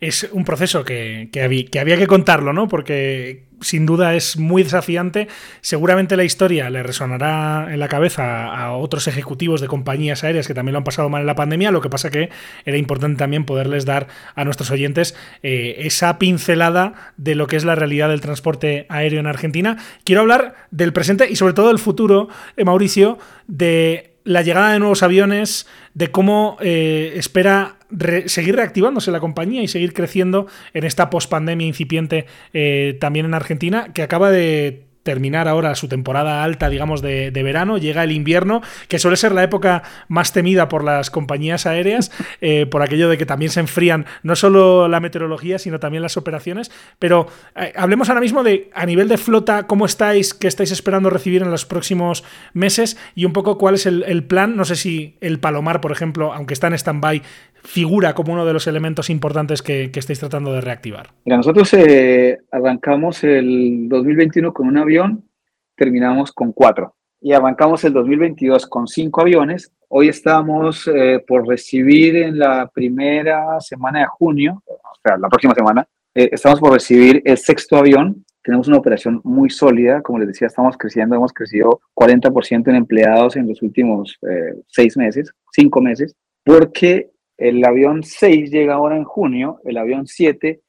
Es un proceso que, que, había, que contarlo, ¿no? Porque sin duda es muy desafiante. Seguramente la historia le resonará en la cabeza a otros ejecutivos de compañías aéreas que también lo han pasado mal en la pandemia. Lo que pasa que era importante también poderles dar a nuestros oyentes eh, esa pincelada de lo que es la realidad del transporte aéreo en Argentina. Quiero hablar del presente y sobre todo del futuro, eh, Mauricio, de la llegada de nuevos aviones, de cómo eh, espera re seguir reactivándose la compañía y seguir creciendo en esta pospandemia incipiente eh, también en Argentina, que acaba de terminar ahora su temporada alta, digamos, de, de, verano, llega el invierno, que suele ser la época más temida por las compañías aéreas, eh, por aquello de que también se enfrían no solo la meteorología, sino también las operaciones. Pero eh, hablemos ahora mismo de, a nivel de flota, cómo estáis, qué estáis esperando recibir en los próximos meses y un poco cuál es el, el plan. No sé si el Palomar, por ejemplo, aunque está en stand-by, figura como uno de los elementos importantes que, que estáis tratando de reactivar? Mira, nosotros eh, arrancamos el 2021 con un avión, terminamos con cuatro. Y arrancamos el 2022 con cinco aviones. Hoy estamos eh, por recibir en la primera semana de junio, o sea, la próxima semana, eh, estamos por recibir el sexto avión tenemos una operación muy sólida, como les decía, estamos creciendo, hemos crecido 40% en empleados en los últimos eh, seis meses, cinco meses, porque el avión 6 llega ahora en junio, el avión 7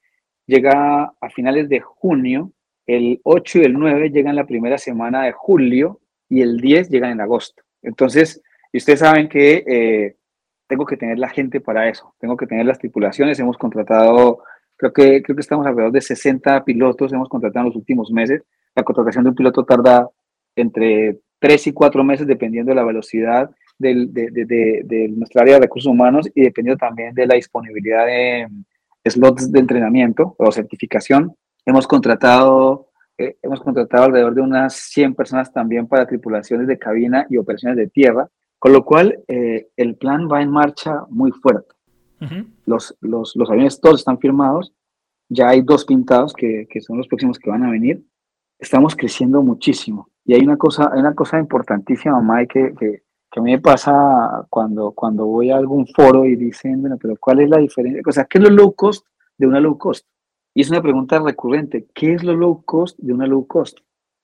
llega a finales de junio, el 8 y el 9 llegan la primera semana de julio y el 10 llegan en agosto. Entonces, ustedes saben que eh, tengo que tener la gente para eso, tengo que tener las tripulaciones, hemos contratado, creo que, creo que estamos alrededor de 60 pilotos, hemos contratado en los últimos meses. La contratación de un piloto tarda entre 3 y 4 meses dependiendo de la velocidad del, de, de, de, nuestra área de recursos humanos y dependiendo también de la disponibilidad de slots de entrenamiento o certificación. Hemos contratado, eh, hemos contratado alrededor de unas 100 personas también para tripulaciones de cabina y operaciones de tierra, con lo cual eh, el plan va en marcha muy fuerte. los, los, los, aviones todos están firmados, ya hay dos pintados que, que son los próximos que van a venir. Estamos creciendo muchísimo. Y hay una cosa, hay una cosa importantísima, Mike, que, que, que a mí me pasa cuando, cuando voy a algún foro y dicen, bueno, pero ¿cuál es la diferencia? O sea, ¿qué es lo low cost de una low cost? Y es una pregunta recurrente, ¿qué es lo low cost de una low cost?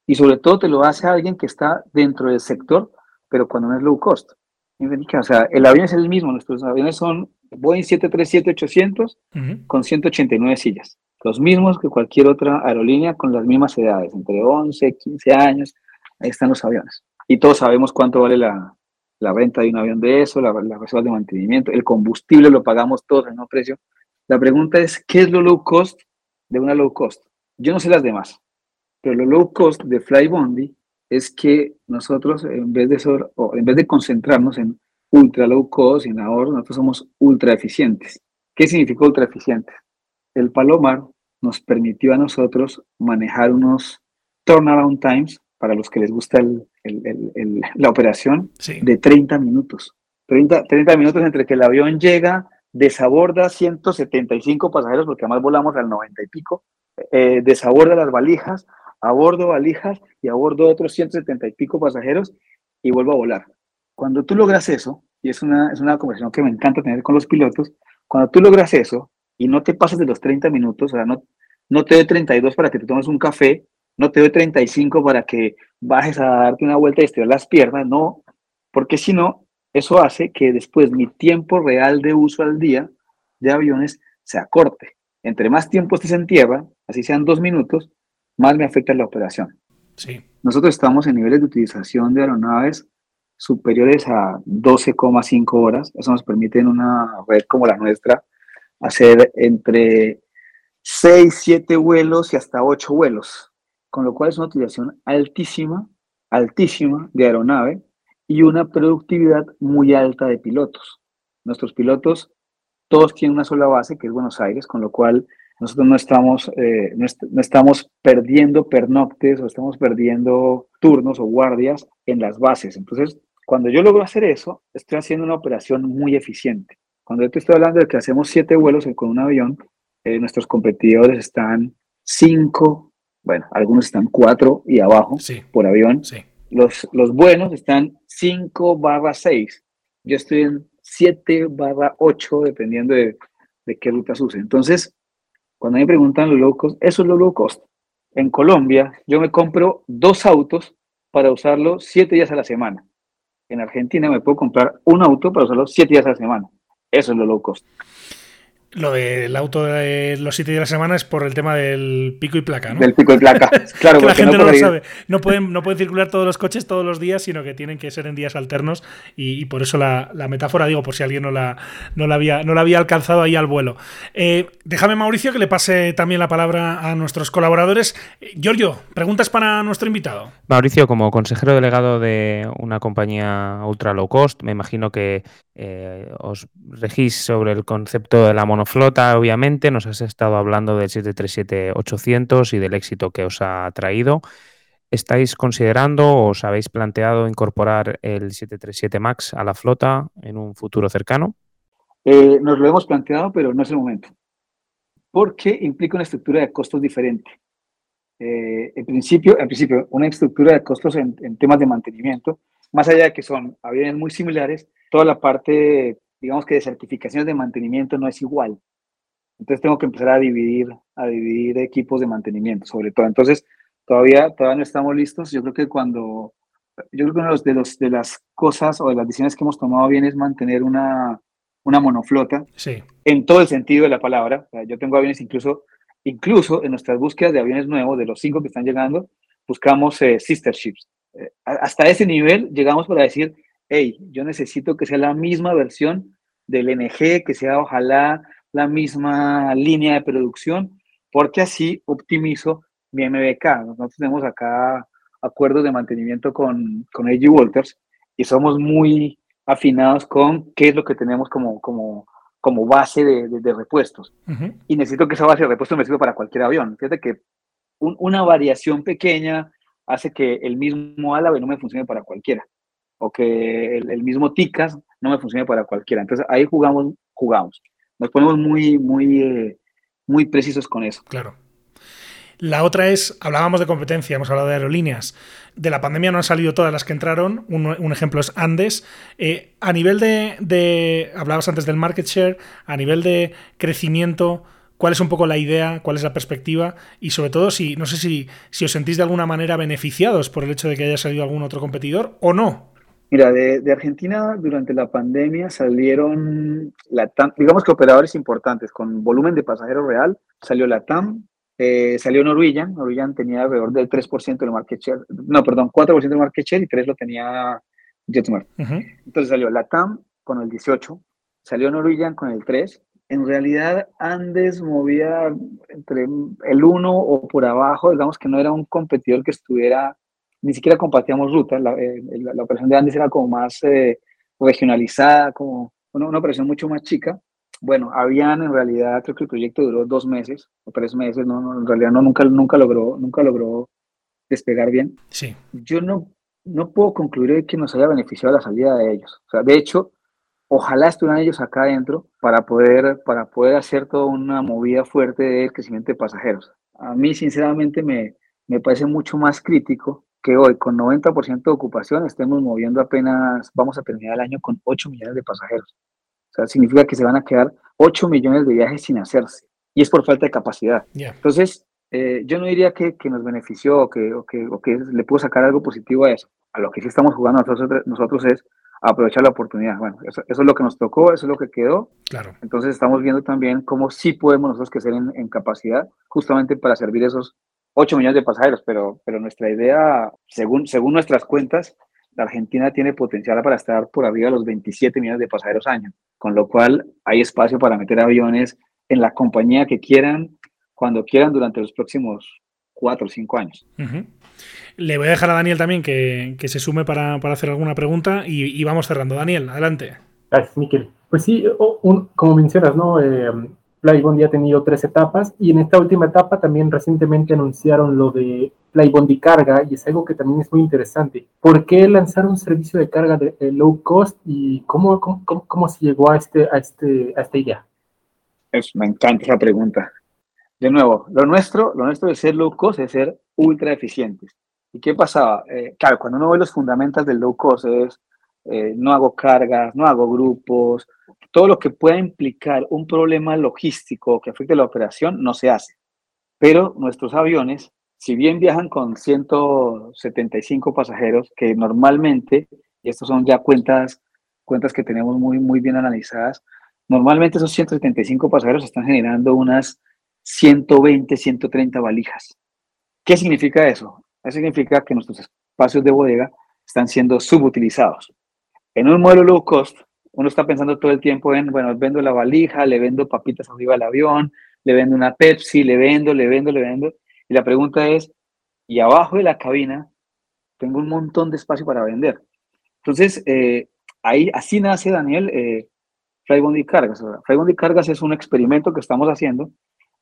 Y sobre todo te lo hace alguien que está dentro del sector, pero cuando no es low cost. O sea, el avión es el mismo, nuestros aviones son Boeing 737-800 con 189 sillas, los mismos que cualquier otra aerolínea con las mismas edades, entre 11, 15 años, ahí están los aviones. Y todos sabemos cuánto vale la, la renta de un avión de eso, las la reservas de mantenimiento, el combustible lo pagamos todos en un precio. La pregunta es, ¿qué es lo low cost de una low cost? Yo no sé las demás, pero lo low cost de Flybondi es que nosotros, en vez de, en vez de concentrarnos en ultra low cost y en ahorro, nosotros somos ultra eficientes. ¿Qué significa ultra eficientes? El Palomar nos permitió a nosotros manejar unos turnaround times para los que les gusta el, la operación de 30 minutos. 30, 30 minutos entre que el avión llega, desaborda 175 pasajeros, porque además volamos al 90 y pico, eh, desaborda las valijas, abordo valijas y abordo otros 170 y pico pasajeros y vuelvo a volar. Cuando tú logras eso, y es una, es una conversación que me encanta tener con los pilotos, cuando tú logras eso y no te pasas de los 30 minutos, o sea, no, no te doy 32 para que te tomes un café, no te doy 35 para que bajes a darte una vuelta y estirar las piernas, no, porque si no, eso hace que después mi tiempo real de uso al día de aviones se acorte. Entre más tiempo estés en tierra, así sean dos minutos, más me afecta la operación. Sí. Nosotros estamos en niveles de utilización de aeronaves superiores a 12,5 horas. Eso nos permite en una red como la nuestra hacer entre 6, 7 vuelos y hasta 8 vuelos con lo cual es una utilización altísima, altísima de aeronave y una productividad muy alta de pilotos. Nuestros pilotos todos tienen una sola base, que es Buenos Aires, con lo cual nosotros no estamos, eh, no, estamos perdiendo pernoctes o estamos perdiendo turnos o guardias en las bases. Entonces, cuando yo logro hacer eso, estoy haciendo una operación muy eficiente. Cuando yo te estoy hablando de que hacemos siete vuelos con un avión, eh, nuestros competidores están cinco, bueno, algunos están 4 y abajo por avión. Los, los buenos están 5 barra 6. Yo estoy en 7 barra 8, dependiendo de, de qué rutas use. Entonces, cuando me preguntan los low cost, eso es lo low cost. En Colombia, yo me compro dos autos para usarlo 7 días a la semana. En Argentina me puedo comprar un auto para usarlo 7 días a la semana. Eso es lo low cost. Lo del auto de los siete días de la semana es por el tema del pico y placa, ¿no? Del pico y placa. Claro, que la gente no, lo sabe. No pueden, no pueden circular todos los coches todos los días, sino que tienen que ser en días alternos. Y, por eso la, metáfora, digo, por si alguien no la, no la, había, no la había alcanzado ahí al vuelo. Eh, déjame, Mauricio, que le pase también la palabra a nuestros colaboradores. Eh, Giorgio, preguntas para nuestro invitado. Mauricio, como consejero delegado de una compañía ultra low cost, me imagino que eh, os regís sobre el concepto de la monoflota, obviamente. Nos has estado hablando del 737-800 y del éxito que os ha traído. ¿Estáis considerando o os habéis planteado incorporar el 737 MAX a la flota en un futuro cercano? Eh, nos lo hemos planteado, pero no es el momento. Porque implica una estructura de costos diferente. Eh, en, principio, en principio, una estructura de costos en, en temas de mantenimiento, más allá de que son aviones muy similares, toda la parte, digamos que de certificaciones de mantenimiento no es igual. Entonces tengo que empezar a dividir, a dividir equipos de mantenimiento, sobre todo. Entonces, todavía, todavía no estamos listos. Yo creo que cuando, yo creo que una de, los, de, las cosas o de las decisiones que hemos tomado bien es mantener una, una monoflota sí. en todo el sentido de la palabra. O sea, yo tengo aviones incluso, incluso en nuestras búsquedas de aviones nuevos, de los cinco que están llegando, buscamos eh, sister ships. Eh, hasta ese nivel llegamos para decir, hey, yo necesito que sea la misma versión del NG, que sea ojalá la misma línea de producción, porque así optimizo mi MBK. Nosotros tenemos acá acuerdos de mantenimiento con, con AG Walters y somos muy afinados con qué es lo que tenemos como, como, como base de, de, repuestos. Uh -huh. Y necesito que esa base de repuestos me sirva para cualquier avión. Fíjate que un, una variación pequeña hace que el mismo álabe no me funcione para cualquiera. O que el, mismo TICAS no me funcione para cualquiera. Entonces ahí jugamos, jugamos. Nos ponemos muy, muy, eh, muy precisos con eso. Claro. La otra es, hablábamos de competencia, hemos hablado de aerolíneas. De la pandemia no han salido todas las que entraron. Un, un ejemplo es Andes. Eh, a nivel de, de, hablabas antes del market share, a nivel de crecimiento, ¿cuál es un poco la idea? ¿Cuál es la perspectiva? Y sobre todo, si no sé si, si os sentís de alguna manera beneficiados por el hecho de que haya salido algún otro competidor o no. Mira, de, de, Argentina durante la pandemia salieron, la TAM, digamos que operadores importantes con volumen de pasajeros real. Salió la TAM, eh, salió Norwegian. Norwegian tenía alrededor del 3% del market share. No, perdón, 4% del market share y 3% lo tenía JetSmart. Uh -huh. Entonces salió la TAM con el 18, salió Norwegian con el 3. En realidad, Andes movía entre el 1 o por abajo, digamos que no era un competidor que estuviera ni siquiera compartíamos ruta, la, eh, la, la, operación de Andes era como más eh, regionalizada, como una, una, operación mucho más chica. Bueno, habían en realidad, creo que el proyecto duró dos meses o tres meses, no, no en realidad no, nunca, nunca, logró, nunca logró despegar bien. Sí. Yo no, no puedo concluir que nos haya beneficiado la salida de ellos. O sea, de hecho, ojalá estuvieran ellos acá adentro para poder, para poder hacer toda una movida fuerte de crecimiento de pasajeros. A mí, sinceramente, me, me parece mucho más crítico que hoy con 90% de ocupación estemos moviendo apenas, vamos a terminar el año con 8 millones de pasajeros. O sea, significa que se van a quedar 8 millones de viajes sin hacerse. Y es por falta de capacidad. Yeah. Entonces, eh, yo no diría que, que nos benefició o que, o, que, o que le pudo sacar algo positivo a eso. A lo que sí estamos jugando nosotros, nosotros es aprovechar la oportunidad. Bueno, eso, eso, es lo que nos tocó, eso es lo que quedó. Claro. Entonces estamos viendo también cómo sí podemos nosotros crecer en, en capacidad justamente para servir esos 8 millones de pasajeros, pero, pero nuestra idea, según, según nuestras cuentas, la Argentina tiene potencial para estar por arriba de los 27 millones de pasajeros año, con lo cual hay espacio para meter aviones en la compañía que quieran, cuando quieran, durante los próximos 4 o 5 años. Uh -huh. Le voy a dejar a Daniel también que, que se sume para, para, hacer alguna pregunta y, y, vamos cerrando. Daniel, adelante. Gracias, Miquel. Pues sí, un, como mencionas, ¿no? Eh, Flybondi ha tenido tres etapas y en esta última etapa también recientemente anunciaron lo de Flybondi Carga y es algo que también es muy interesante. ¿Por qué lanzar un servicio de carga de, de low cost y cómo, cómo, cómo, se llegó a, este, a, este, a esta idea? Es, me encanta esa pregunta. De nuevo, lo nuestro, lo nuestro de ser low cost es ser ultra eficientes. ¿Y qué pasaba? Eh, claro, cuando uno ve los fundamentals del low cost es eh, no hago cargas, no hago grupos, todo lo que pueda implicar un problema logístico que afecte la operación no se hace. Pero nuestros aviones, si bien viajan con 175 pasajeros, que normalmente, y estos son ya cuentas, cuentas que tenemos muy, muy bien analizadas, normalmente esos 175 pasajeros están generando unas 120, 130 valijas. ¿Qué significa eso? Eso significa que nuestros espacios de bodega están siendo subutilizados. En un modelo low cost, uno está pensando todo el tiempo en, bueno, vendo la valija, le vendo papitas arriba al avión, le vendo una Pepsi, le vendo, le vendo, le vendo. Y la pregunta es, y abajo de la cabina tengo un montón de espacio para vender. Entonces, eh, ahí, así nace Daniel eh, Flybondi Cargas. Flybondi Cargas es un experimento que estamos haciendo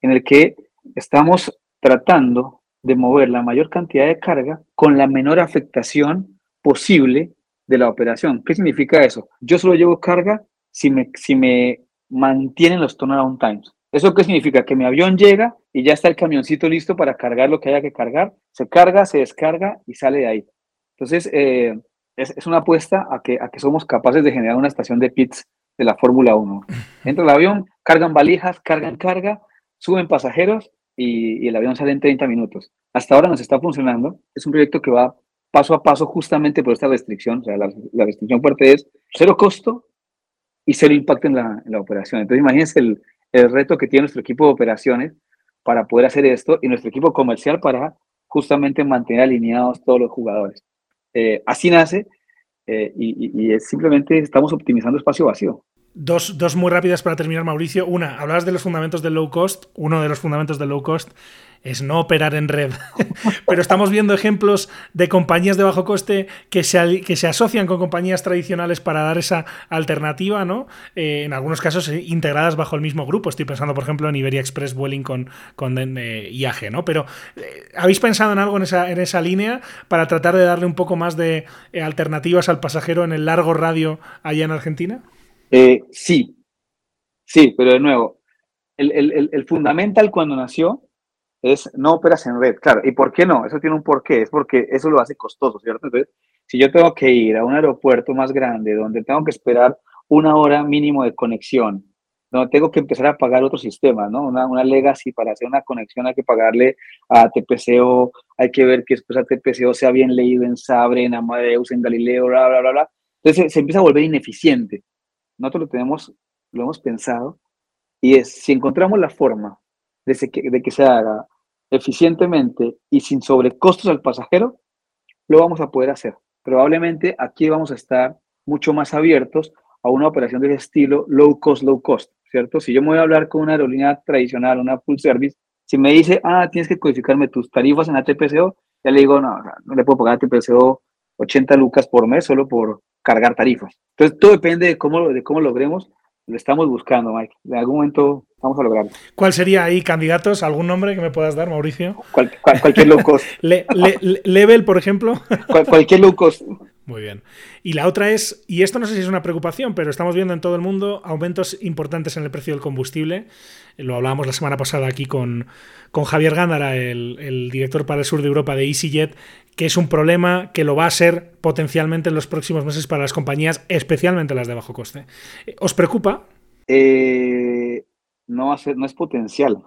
en el que estamos tratando de mover la mayor cantidad de carga con la menor afectación posible de la operación. ¿Qué significa eso? Yo solo llevo carga si me, si me mantienen los turnaround times. ¿Eso qué significa? Que mi avión llega y ya está el camioncito listo para cargar lo que haya que cargar. Se carga, se descarga y sale de ahí. Entonces, eh, es, es, una apuesta a que, a que somos capaces de generar una estación de pits de la Fórmula 1. Entra el avión, cargan valijas, cargan carga, suben pasajeros y, el avión sale en 30 minutos. Hasta ahora nos está funcionando. Es un proyecto que va paso a paso justamente por esta restricción. O sea, la, restricción fuerte es cero costo y cero impacto en la, en la operación. Entonces, imagínense el, reto que tiene nuestro equipo de operaciones para poder hacer esto y nuestro equipo comercial para justamente mantener alineados todos los jugadores. Eh, así nace eh, y, y, simplemente estamos optimizando espacio vacío. Dos, dos, muy rápidas para terminar, Mauricio. Una, hablabas de los fundamentos del low cost. Uno de los fundamentos del low cost es no operar en red. Pero estamos viendo ejemplos de compañías de bajo coste que se, que se asocian con compañías tradicionales para dar esa alternativa, ¿no? Eh, en algunos casos eh, integradas bajo el mismo grupo. Estoy pensando, por ejemplo, en Iberia Express Vueling con, con eh, IAG, ¿no? Pero ¿habéis pensado en algo en esa, en esa línea para tratar de darle un poco más de alternativas al pasajero en el largo radio allá en Argentina? Sí, sí, pero de nuevo, el, fundamental cuando nació es no operas en red. Claro, ¿y por qué no? Eso tiene un porqué, es porque eso lo hace costoso, ¿cierto? Entonces, si yo tengo que ir a un aeropuerto más grande donde tengo que esperar una hora mínimo de conexión, donde tengo que empezar a pagar otro sistema, ¿no? Una, una legacy para hacer una conexión hay que pagarle a TPCO, hay que ver que después a TPCO sea bien leído en Sabre, en Amadeus, en Galileo, bla, bla, bla, bla. Entonces se, empieza a volver ineficiente. Nosotros lo tenemos, lo hemos pensado, y es, si encontramos la forma de, que se haga eficientemente y sin sobrecostos al pasajero, lo vamos a poder hacer. Probablemente aquí vamos a estar mucho más abiertos a una operación de ese estilo low cost, low cost, ¿cierto? Si yo me voy a hablar con una aerolínea tradicional, una full service, si me dice, ah, tienes que codificarme tus tarifas en ATPCO, ya le digo, no, no le puedo pagar ATPCO 80 lucas por mes solo por cargar tarifas. Entonces, todo depende de cómo, de cómo logremos lo estamos buscando, Mike. En algún momento vamos a lograrlo. ¿Cuál sería ahí, candidatos? ¿Algún nombre que me puedas dar, Mauricio? cualquier low cost. ¿Level, por ejemplo? cualquier low cost. Muy bien. Y la otra es, y esto no sé si es una preocupación, pero estamos viendo en todo el mundo aumentos importantes en el precio del combustible. Lo hablábamos la semana pasada aquí con, con Javier Gándara, el, el, director para el sur de Europa de EasyJet, que es un problema que lo va a ser potencialmente en los próximos meses para las compañías, especialmente las de bajo coste. ¿Os preocupa? Eh, no, ser, no es potencial.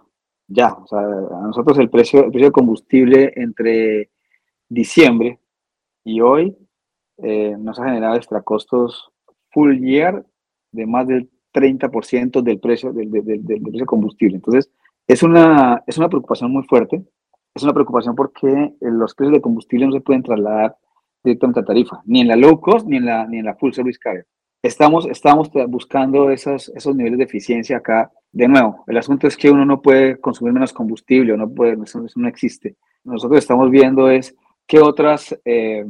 Ya, o sea, a nosotros el precio, el precio de combustible entre diciembre y hoy eh, nos ha generado extra costos full year de más del 30% del precio del, del, del, precio combustible. Entonces, es una, es una preocupación muy fuerte. Es una preocupación porque eh, los precios de combustible no se pueden trasladar directamente a tarifa, ni en la low cost ni en la, ni en la full service carrier. Estamos, estamos buscando esos, esos niveles de eficiencia acá. De nuevo, el asunto es que uno no puede consumir menos combustible, no puede, eso, no existe. Nosotros estamos viendo es qué otras eh,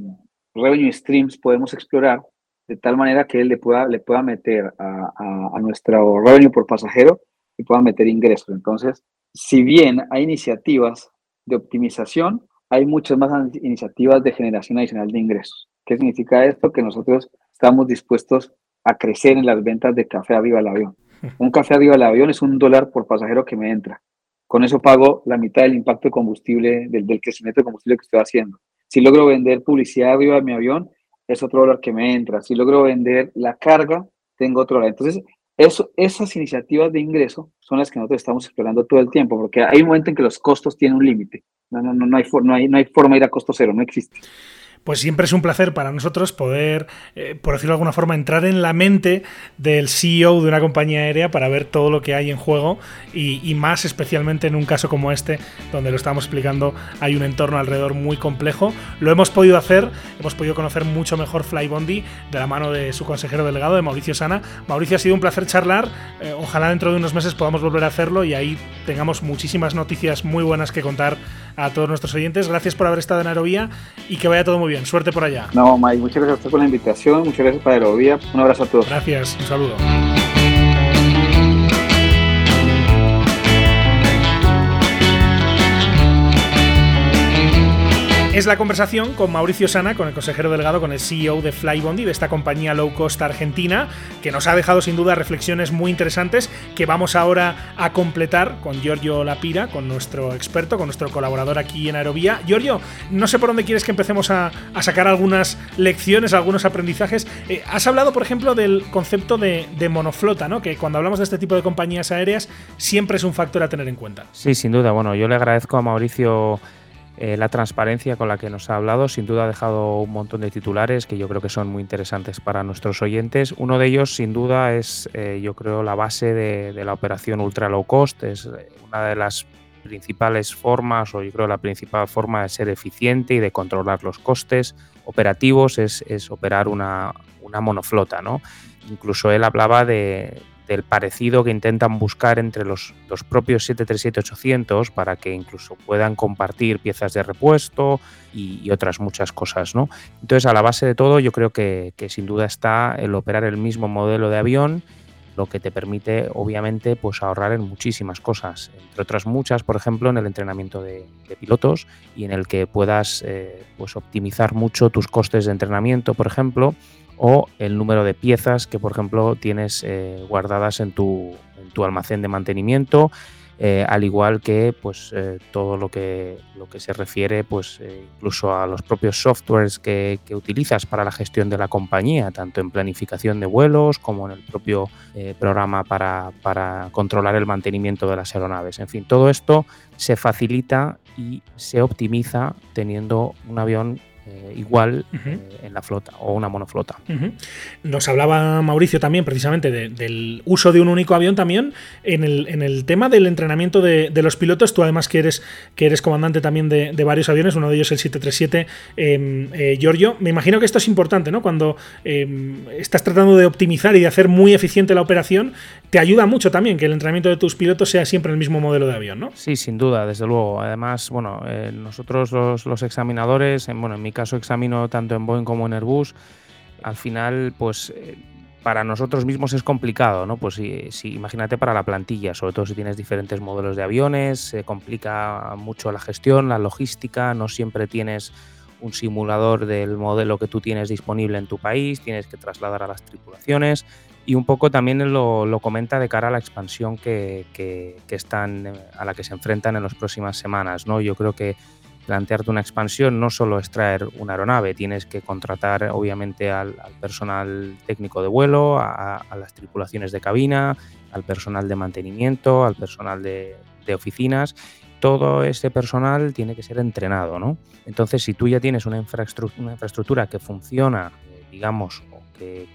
revenue streams podemos explorar de tal manera que él le pueda, le pueda meter a, a, nuestro revenue por pasajero y pueda meter ingresos. Entonces, si bien hay iniciativas de optimización, hay muchas más iniciativas de generación adicional de ingresos. ¿Qué significa esto? Que nosotros estamos dispuestos a crecer en las ventas de café arriba del avión. Un café arriba del avión es un dólar por pasajero que me entra. Con eso pago la mitad del impacto de combustible, del, del crecimiento de combustible que estoy haciendo. Si logro vender publicidad arriba de mi avión, es otro dólar que me entra. Si logro vender la carga, tengo otro dólar. Entonces, esas iniciativas de ingreso son las que nosotros estamos explorando todo el tiempo, porque hay un momento en que los costos tienen un límite. No, no, no, no, hay, no, hay, no hay forma de ir a costo cero, no existe pues siempre es un placer para nosotros poder, eh, por decirlo de alguna forma, entrar en la mente del CEO de una compañía aérea para ver todo lo que hay en juego y, más especialmente en un caso como este, donde lo estamos explicando, hay un entorno alrededor muy complejo. Lo hemos podido hacer, hemos podido conocer mucho mejor Flybondi de la mano de su consejero delegado, de Mauricio Sana. Mauricio, ha sido un placer charlar, eh, ojalá dentro de unos meses podamos volver a hacerlo y ahí tengamos muchísimas noticias muy buenas que contar a todos nuestros oyentes. Gracias por haber estado en Aerovía y que vaya todo muy bien. Suerte por allá. No, Mike, muchas gracias a usted por la invitación. Muchas gracias para Aerovía. Un abrazo a todos. Gracias, un saludo. Es la conversación con Mauricio Sana, con el consejero delegado, con el CEO de Flybondi, de esta compañía low cost argentina, que nos ha dejado sin duda reflexiones muy interesantes que vamos ahora a completar con Giorgio Lapira, con nuestro experto, con nuestro colaborador aquí en Aerovía. Giorgio, no sé por dónde quieres que empecemos a, sacar algunas lecciones, algunos aprendizajes. Eh, has hablado, por ejemplo, del concepto de, de monoflota, ¿no? Que cuando hablamos de este tipo de compañías aéreas siempre es un factor a tener en cuenta. Sí, sin duda. Bueno, yo le agradezco a Mauricio eh, la transparencia con la que nos ha hablado. Sin duda ha dejado un montón de titulares que yo creo que son muy interesantes para nuestros oyentes. Uno de ellos, sin duda, es eh, yo creo la base de, la operación ultra low cost. Es eh, una de las principales formas, o yo creo la principal forma de ser eficiente y de controlar los costes operativos es, operar una, una monoflota. ¿no? Incluso él hablaba de, del parecido que intentan buscar entre los, los propios 737-800 para que incluso puedan compartir piezas de repuesto y, otras muchas cosas. ¿no? Entonces, a la base de todo, yo creo que, sin duda está el operar el mismo modelo de avión lo que te permite obviamente pues ahorrar en muchísimas cosas, entre otras muchas, por ejemplo, en el entrenamiento de, pilotos y en el que puedas eh, pues optimizar mucho tus costes de entrenamiento, por ejemplo, o el número de piezas que, por ejemplo, tienes eh, guardadas en tu, almacén de mantenimiento, eh, al igual que pues, eh, todo lo que, lo que se refiere pues, incluso a los propios softwares que, utilizas para la gestión de la compañía, tanto en planificación de vuelos como en el propio programa para, para controlar el mantenimiento de las aeronaves. En fin, todo esto se facilita y se optimiza teniendo un avión eh, igual eh, en la flota o una monoflota. Nos hablaba Mauricio también precisamente del uso de un único avión también en el, en el tema del entrenamiento de, los pilotos. Tú además que eres, que eres comandante también de, varios aviones, uno de ellos el 737 em, eh, Giorgio. Me imagino que esto es importante, ¿no? Cuando em, estás tratando de optimizar y de hacer muy eficiente la operación, te ayuda mucho también que el entrenamiento de tus pilotos sea siempre el mismo modelo de avión, ¿no? Sí, sin duda, desde luego. Además, bueno, nosotros los, los examinadores, en, bueno, en mi caso examino tanto en Boeing como en Airbus, al final, pues eh, para nosotros mismos es complicado, ¿no? Pues si, imagínate para la plantilla, sobre todo si tienes diferentes modelos de aviones, se complica mucho la gestión, la logística, no siempre tienes un simulador del modelo que tú tienes disponible en tu país, tienes que trasladar a las tripulaciones y un poco también lo, comenta de cara a la expansión que, que, están a la que se enfrentan en las próximas semanas, ¿no? Yo creo que plantearte una expansión no solo es traer una aeronave, tienes que contratar obviamente al, personal técnico de vuelo, a, las tripulaciones de cabina, al personal de mantenimiento, al personal de, oficinas. Todo ese personal tiene que ser entrenado, ¿no? Entonces, si tú ya tienes una, infraestructura, que funciona, eh, digamos,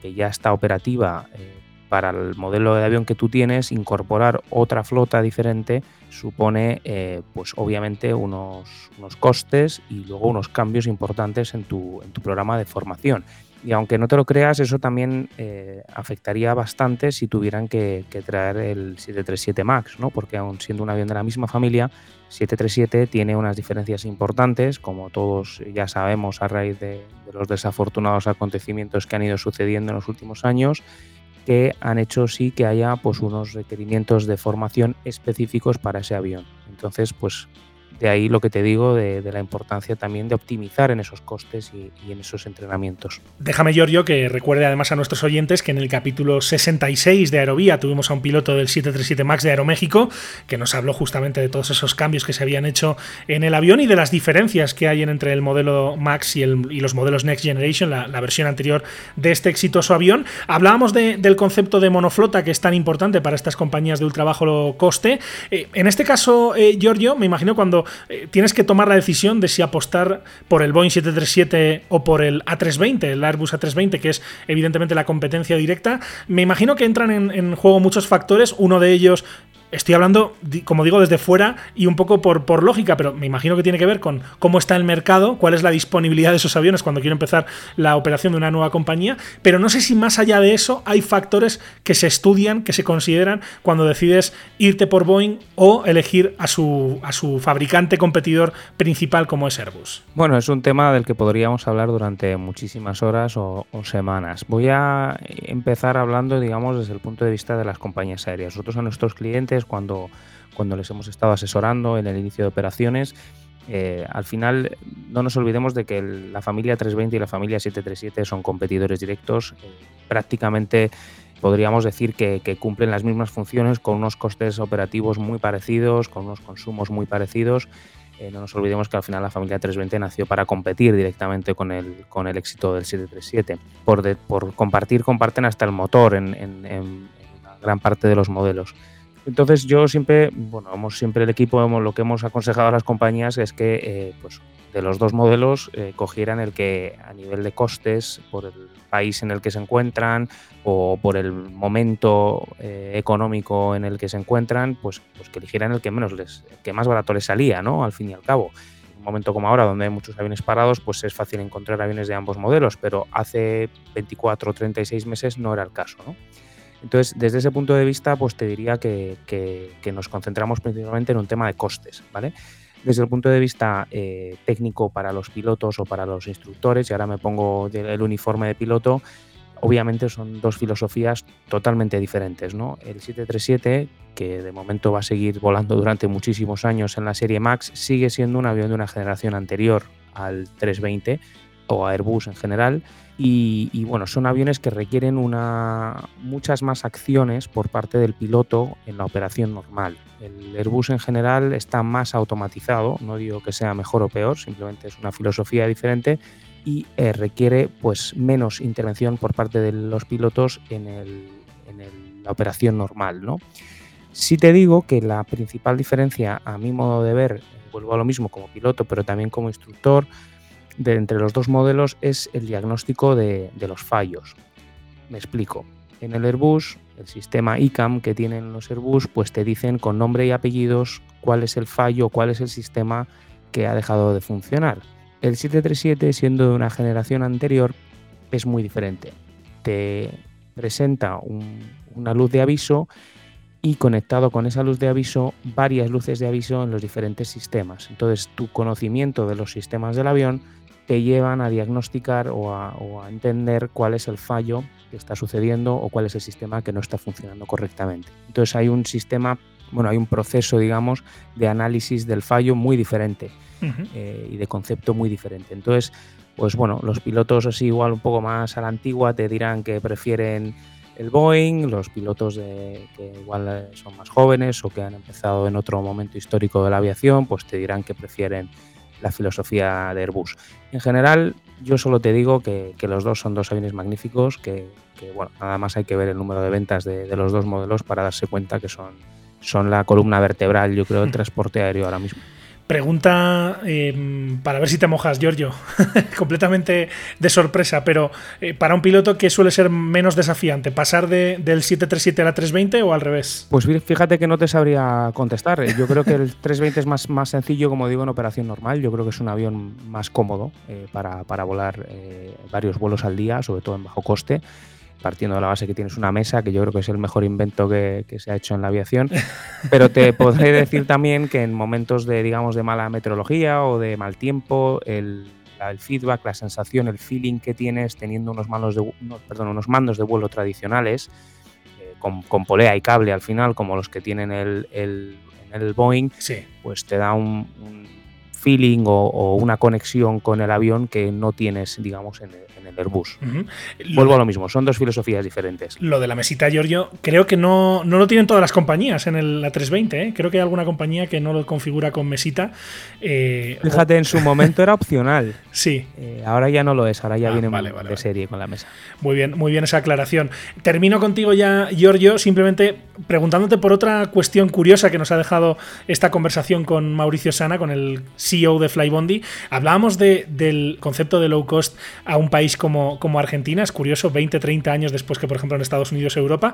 que, ya está operativa, eh, para el modelo de avión que tú tienes, incorporar otra flota diferente supone, eh, pues obviamente, unos, unos, costes y luego unos cambios importantes en tu, en tu, programa de formación. Y aunque no te lo creas, eso también eh, afectaría bastante si tuvieran que, traer el 737 MAX, ¿no? porque aun siendo un avión de la misma familia, 737 tiene unas diferencias importantes, como todos ya sabemos a raíz de los desafortunados acontecimientos que han ido sucediendo en los últimos años que han hecho sí que haya pues unos requerimientos de formación específicos para ese avión. Entonces, pues de ahí lo que te digo de, la importancia también de optimizar en esos costes y, en esos entrenamientos. Déjame, Giorgio, que recuerde además a nuestros oyentes que en el capítulo 66 de Aerovía tuvimos a un piloto del 737 MAX de Aeroméxico que nos habló justamente de todos esos cambios que se habían hecho en el avión y de las diferencias que hay entre el modelo MAX y, los modelos Next Generation, la, versión anterior de este exitoso avión. Hablábamos del concepto de monoflota que es tan importante para estas compañías de ultra bajo coste. Eh, en este caso, eh, Giorgio, me imagino cuando eh, tienes que tomar la decisión de si apostar por el Boeing 737 o por el A320, el Airbus A320, que es evidentemente la competencia directa. Me imagino que entran en juego muchos factores, uno de ellos Estoy hablando, como digo, desde fuera y un poco por, por lógica, pero me imagino que tiene que ver con cómo está el mercado, cuál es la disponibilidad de esos aviones cuando quiero empezar la operación de una nueva compañía, pero no sé si más allá de eso hay factores que se estudian, que se consideran cuando decides irte por Boeing o elegir a su, a su fabricante competidor principal como es Airbus. Bueno, es un tema del que podríamos hablar durante muchísimas horas o, o semanas. Voy a empezar hablando, digamos, desde el punto de vista de las compañías aéreas. Nosotros a nuestros clientes cuando, cuando les hemos estado asesorando en el inicio de operaciones, Eh, al final, no nos olvidemos de que la familia 320 y la familia 737 son competidores directos. Eh, prácticamente podríamos decir que, cumplen las mismas funciones con unos costes operativos muy parecidos, con unos consumos muy parecidos. Eh, no nos olvidemos que al final la familia 320 nació para competir directamente con el, con el éxito del 737. Por, por compartir, comparten hasta el motor en, en, gran parte de los modelos. Entonces yo siempre, bueno, hemos, siempre el equipo, hemos, lo que hemos aconsejado a las compañías es que eh, pues, de los dos modelos eh, cogieran el que a nivel de costes, por el país en el que se encuentran o por el momento eh, económico en el que se encuentran, pues, pues que eligieran el que menos les, el que más barato les salía, ¿no? Al fin y al cabo. En un momento como ahora, donde hay muchos aviones parados, pues es fácil encontrar aviones de ambos modelos, pero hace 24 o 36 meses no era el caso, ¿no? Entonces, desde ese punto de vista, pues te diría que, nos concentramos principalmente en un tema de costes, ¿vale? Desde el punto de vista eh, técnico para los pilotos o para los instructores, y ahora me pongo el uniforme de piloto, obviamente son dos filosofías totalmente diferentes, ¿no? El 737, que de momento va a seguir volando durante muchísimos años en la serie MAX, sigue siendo un avión de una generación anterior al 320 o Airbus en general, y, bueno, son aviones que requieren una, muchas más acciones por parte del piloto en la operación normal. El Airbus en general está más automatizado, no digo que sea mejor o peor, simplemente es una filosofía diferente y eh, requiere pues menos intervención por parte de los pilotos en, la operación normal. ¿no? Sí te digo que la principal diferencia, a mi modo de ver, vuelvo a lo mismo como piloto, pero también como instructor, de entre los dos modelos es el diagnóstico de, los fallos. Me explico. En el Airbus, el sistema ICAM que tienen los Airbus, pues te dicen con nombre y apellidos cuál es el fallo, cuál es el sistema que ha dejado de funcionar. El 737, siendo de una generación anterior, es muy diferente. Te presenta una luz de aviso y conectado con esa luz de aviso varias luces de aviso en los diferentes sistemas. Entonces tu conocimiento de los sistemas del avión te llevan a diagnosticar o a, entender cuál es el fallo que está sucediendo o cuál es el sistema que no está funcionando correctamente. Entonces hay un sistema, bueno, hay un proceso, digamos, de análisis del fallo muy diferente eh, y de concepto muy diferente. Entonces, pues bueno, los pilotos así igual un poco más a la antigua te dirán que prefieren el Boeing, los pilotos de, que igual son más jóvenes o que han empezado en otro momento histórico de la aviación, pues te dirán que prefieren la filosofía de Airbus. En general, yo solo te digo que, los dos son dos aviones magníficos, que, bueno, nada más hay que ver el número de ventas de, los dos modelos para darse cuenta que son, son la columna vertebral, yo creo, del transporte aéreo ahora mismo. Pregunta em, para ver si te mojas, Giorgio. Completamente de sorpresa, pero eh, para un piloto, ¿qué suele ser menos desafiante? ¿Pasar de, del 737 a la 320 o al revés? Pues fíjate que no te sabría contestar. Yo creo que el 320 es más, más sencillo, como digo, en operación normal. Yo creo que es un avión más cómodo eh, para, para, volar eh, varios vuelos al día, sobre todo en bajo coste partiendo de la base que tienes una mesa, que yo creo que es el mejor invento que, se ha hecho en la aviación. Pero te podré decir también que en momentos de, digamos, de mala meteorología o de mal tiempo, el, feedback, la sensación, el feeling que tienes teniendo unos, manos de, perdón, unos mandos de vuelo tradicionales, eh, con, polea y cable al final, como los que tienen el, el, el Boeing, pues te da un, feeling o, una conexión con el avión que no tienes, digamos, en el, Airbus. Vuelvo a lo mismo, son dos filosofías diferentes. Lo de la mesita, Giorgio, creo que no, no lo tienen todas las compañías en el, la 320. ¿eh? Creo que hay alguna compañía que no lo configura con mesita. Eh, Fíjate, en su momento era opcional. Sí. Eh, ahora ya no lo es, ahora ya ah, viene de serie con la mesa. Muy bien, muy bien esa aclaración. Termino contigo ya, Giorgio, simplemente preguntándote por otra cuestión curiosa que nos ha dejado esta conversación con Mauricio Sana, con el CEO de Flybondi. Hablábamos de, del concepto de low cost a un país como, Argentina, es curioso, 20, 30 años después que, por ejemplo, en Estados Unidos, Europa.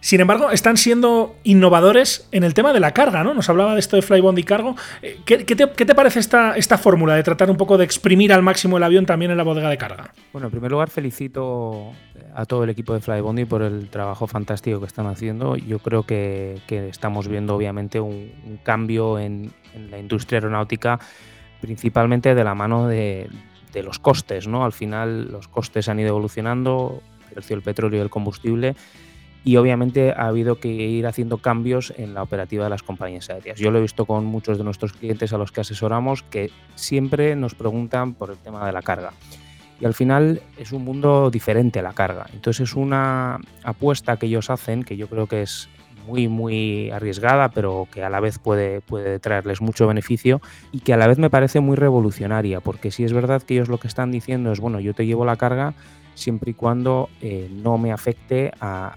Sin embargo, están siendo innovadores en el tema de la carga, ¿no? Nos hablaba de esto de Flybondi Cargo. Eh, ¿Qué, te, parece esta, esta fórmula de tratar un poco de exprimir al máximo el avión también en la bodega de carga? Bueno, en primer lugar, felicito a todo el equipo de Flybondi por el trabajo fantástico que están haciendo. Yo creo que, estamos viendo, obviamente, un, cambio en, en la industria aeronáutica, principalmente de la mano de, de los costes, ¿no? Al final los costes han ido evolucionando, el precio del petróleo y el combustible, y obviamente ha habido que ir haciendo cambios en la operativa de las compañías aéreas. Yo lo he visto con muchos de nuestros clientes a los que asesoramos que siempre nos preguntan por el tema de la carga. Y al final es un mundo diferente a la carga. Entonces es una apuesta que ellos hacen que yo creo que es muy, muy arriesgada, pero que a la vez puede, puede traerles mucho beneficio y que a la vez me parece muy revolucionaria, porque si es verdad que ellos lo que están diciendo es, bueno, yo te llevo la carga siempre y cuando eh, no me afecte a,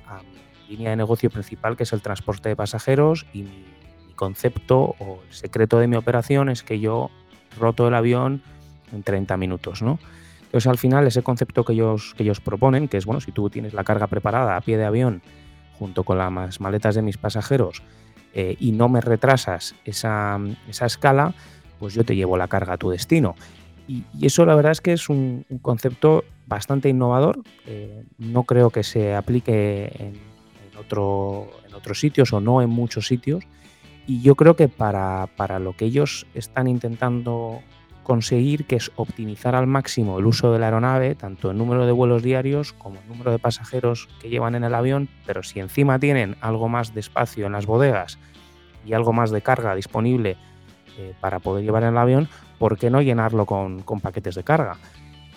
mi línea de negocio principal, que es el transporte de pasajeros, y mi, concepto o el secreto de mi operación es que yo roto el avión en 30 minutos, ¿no? Entonces al final ese concepto que ellos, que ellos proponen, que es, bueno, si tú tienes la carga preparada a pie de avión, junto con las maletas de mis pasajeros eh, y no me retrasas esa, escala, pues yo te llevo la carga a tu destino. Y, eso la verdad es que es un, concepto bastante innovador. Eh, no creo que se aplique en, otro, en otros sitios o no en muchos sitios. Y yo creo que para, para lo que ellos están intentando conseguir, que es optimizar al máximo el uso de la aeronave, tanto el número de vuelos diarios como el número de pasajeros que llevan en el avión, pero si encima tienen algo más de espacio en las bodegas y algo más de carga disponible eh, para poder llevar en el avión, ¿por qué no llenarlo con, paquetes de carga?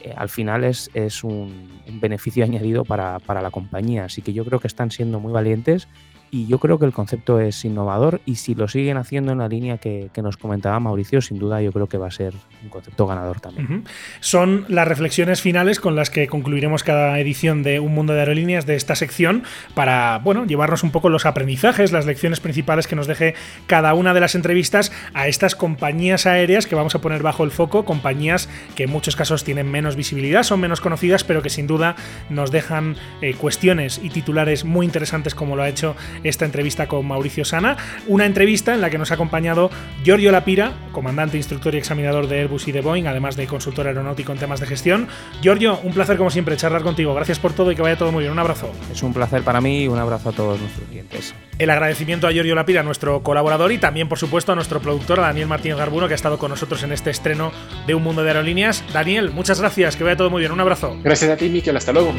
Eh, al final es, es un, beneficio añadido para, para la compañía, así que yo creo que están siendo muy valientes y yo creo que el concepto es innovador y si lo siguen haciendo en la línea que, nos comentaba Mauricio, sin duda yo creo que va a ser un concepto ganador también. Son las reflexiones finales con las que concluiremos cada edición de Un Mundo de Aerolíneas de esta sección para, bueno, llevarnos un poco los aprendizajes, las lecciones principales que nos deje cada una de las entrevistas a estas compañías aéreas que vamos a poner bajo el foco, compañías que en muchos casos tienen menos visibilidad, son menos conocidas, pero que sin duda nos dejan eh, cuestiones y titulares muy interesantes como lo ha hecho esta entrevista con Mauricio Sana, una entrevista en la que nos ha acompañado Giorgio Lapira, comandante, instructor y examinador de Airbus y de Boeing, además de consultor aeronáutico en temas de gestión. Giorgio, un placer como siempre charlar contigo. Gracias por todo y que vaya todo muy bien. Un abrazo. Es un placer para mí y un abrazo a todos nuestros clientes. El agradecimiento a Giorgio Lapira, nuestro colaborador, y también, por supuesto, a nuestro productor, a Daniel Martínez Garbuno, que ha estado con nosotros en este estreno de Un Mundo de Aerolíneas. Daniel, muchas gracias, que vaya todo muy bien. Un abrazo. Gracias a ti, Miquel. Hasta luego.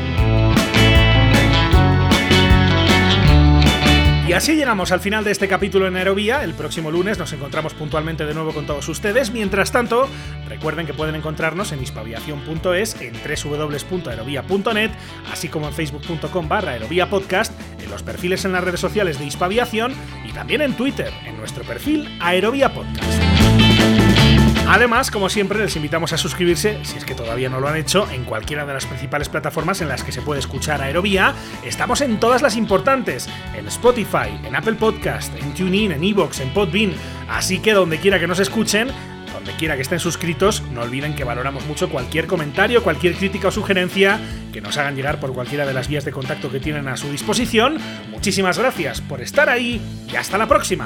Y así llegamos al final de este capítulo en Aerovía. El próximo lunes nos encontramos puntualmente de nuevo con todos ustedes. Mientras tanto, recuerden que pueden encontrarnos en hispaviación.es, en www.aerovía.net, así como en facebook.com barra podcast, en los perfiles en las redes sociales de Hispaviación y también en Twitter, en nuestro perfil Aerovía Podcast. Además, como siempre, les invitamos a suscribirse, si es que todavía no lo han hecho, en cualquiera de las principales plataformas en las que se puede escuchar Aerovía. Estamos en todas las importantes, en Spotify, en Apple Podcast, en TuneIn, en Evox, en Podbean. Así que donde quiera que nos escuchen, donde quiera que estén suscritos, no olviden que valoramos mucho cualquier comentario, cualquier crítica o sugerencia que nos hagan llegar por cualquiera de las vías de contacto que tienen a su disposición. Muchísimas gracias por estar ahí y hasta la próxima.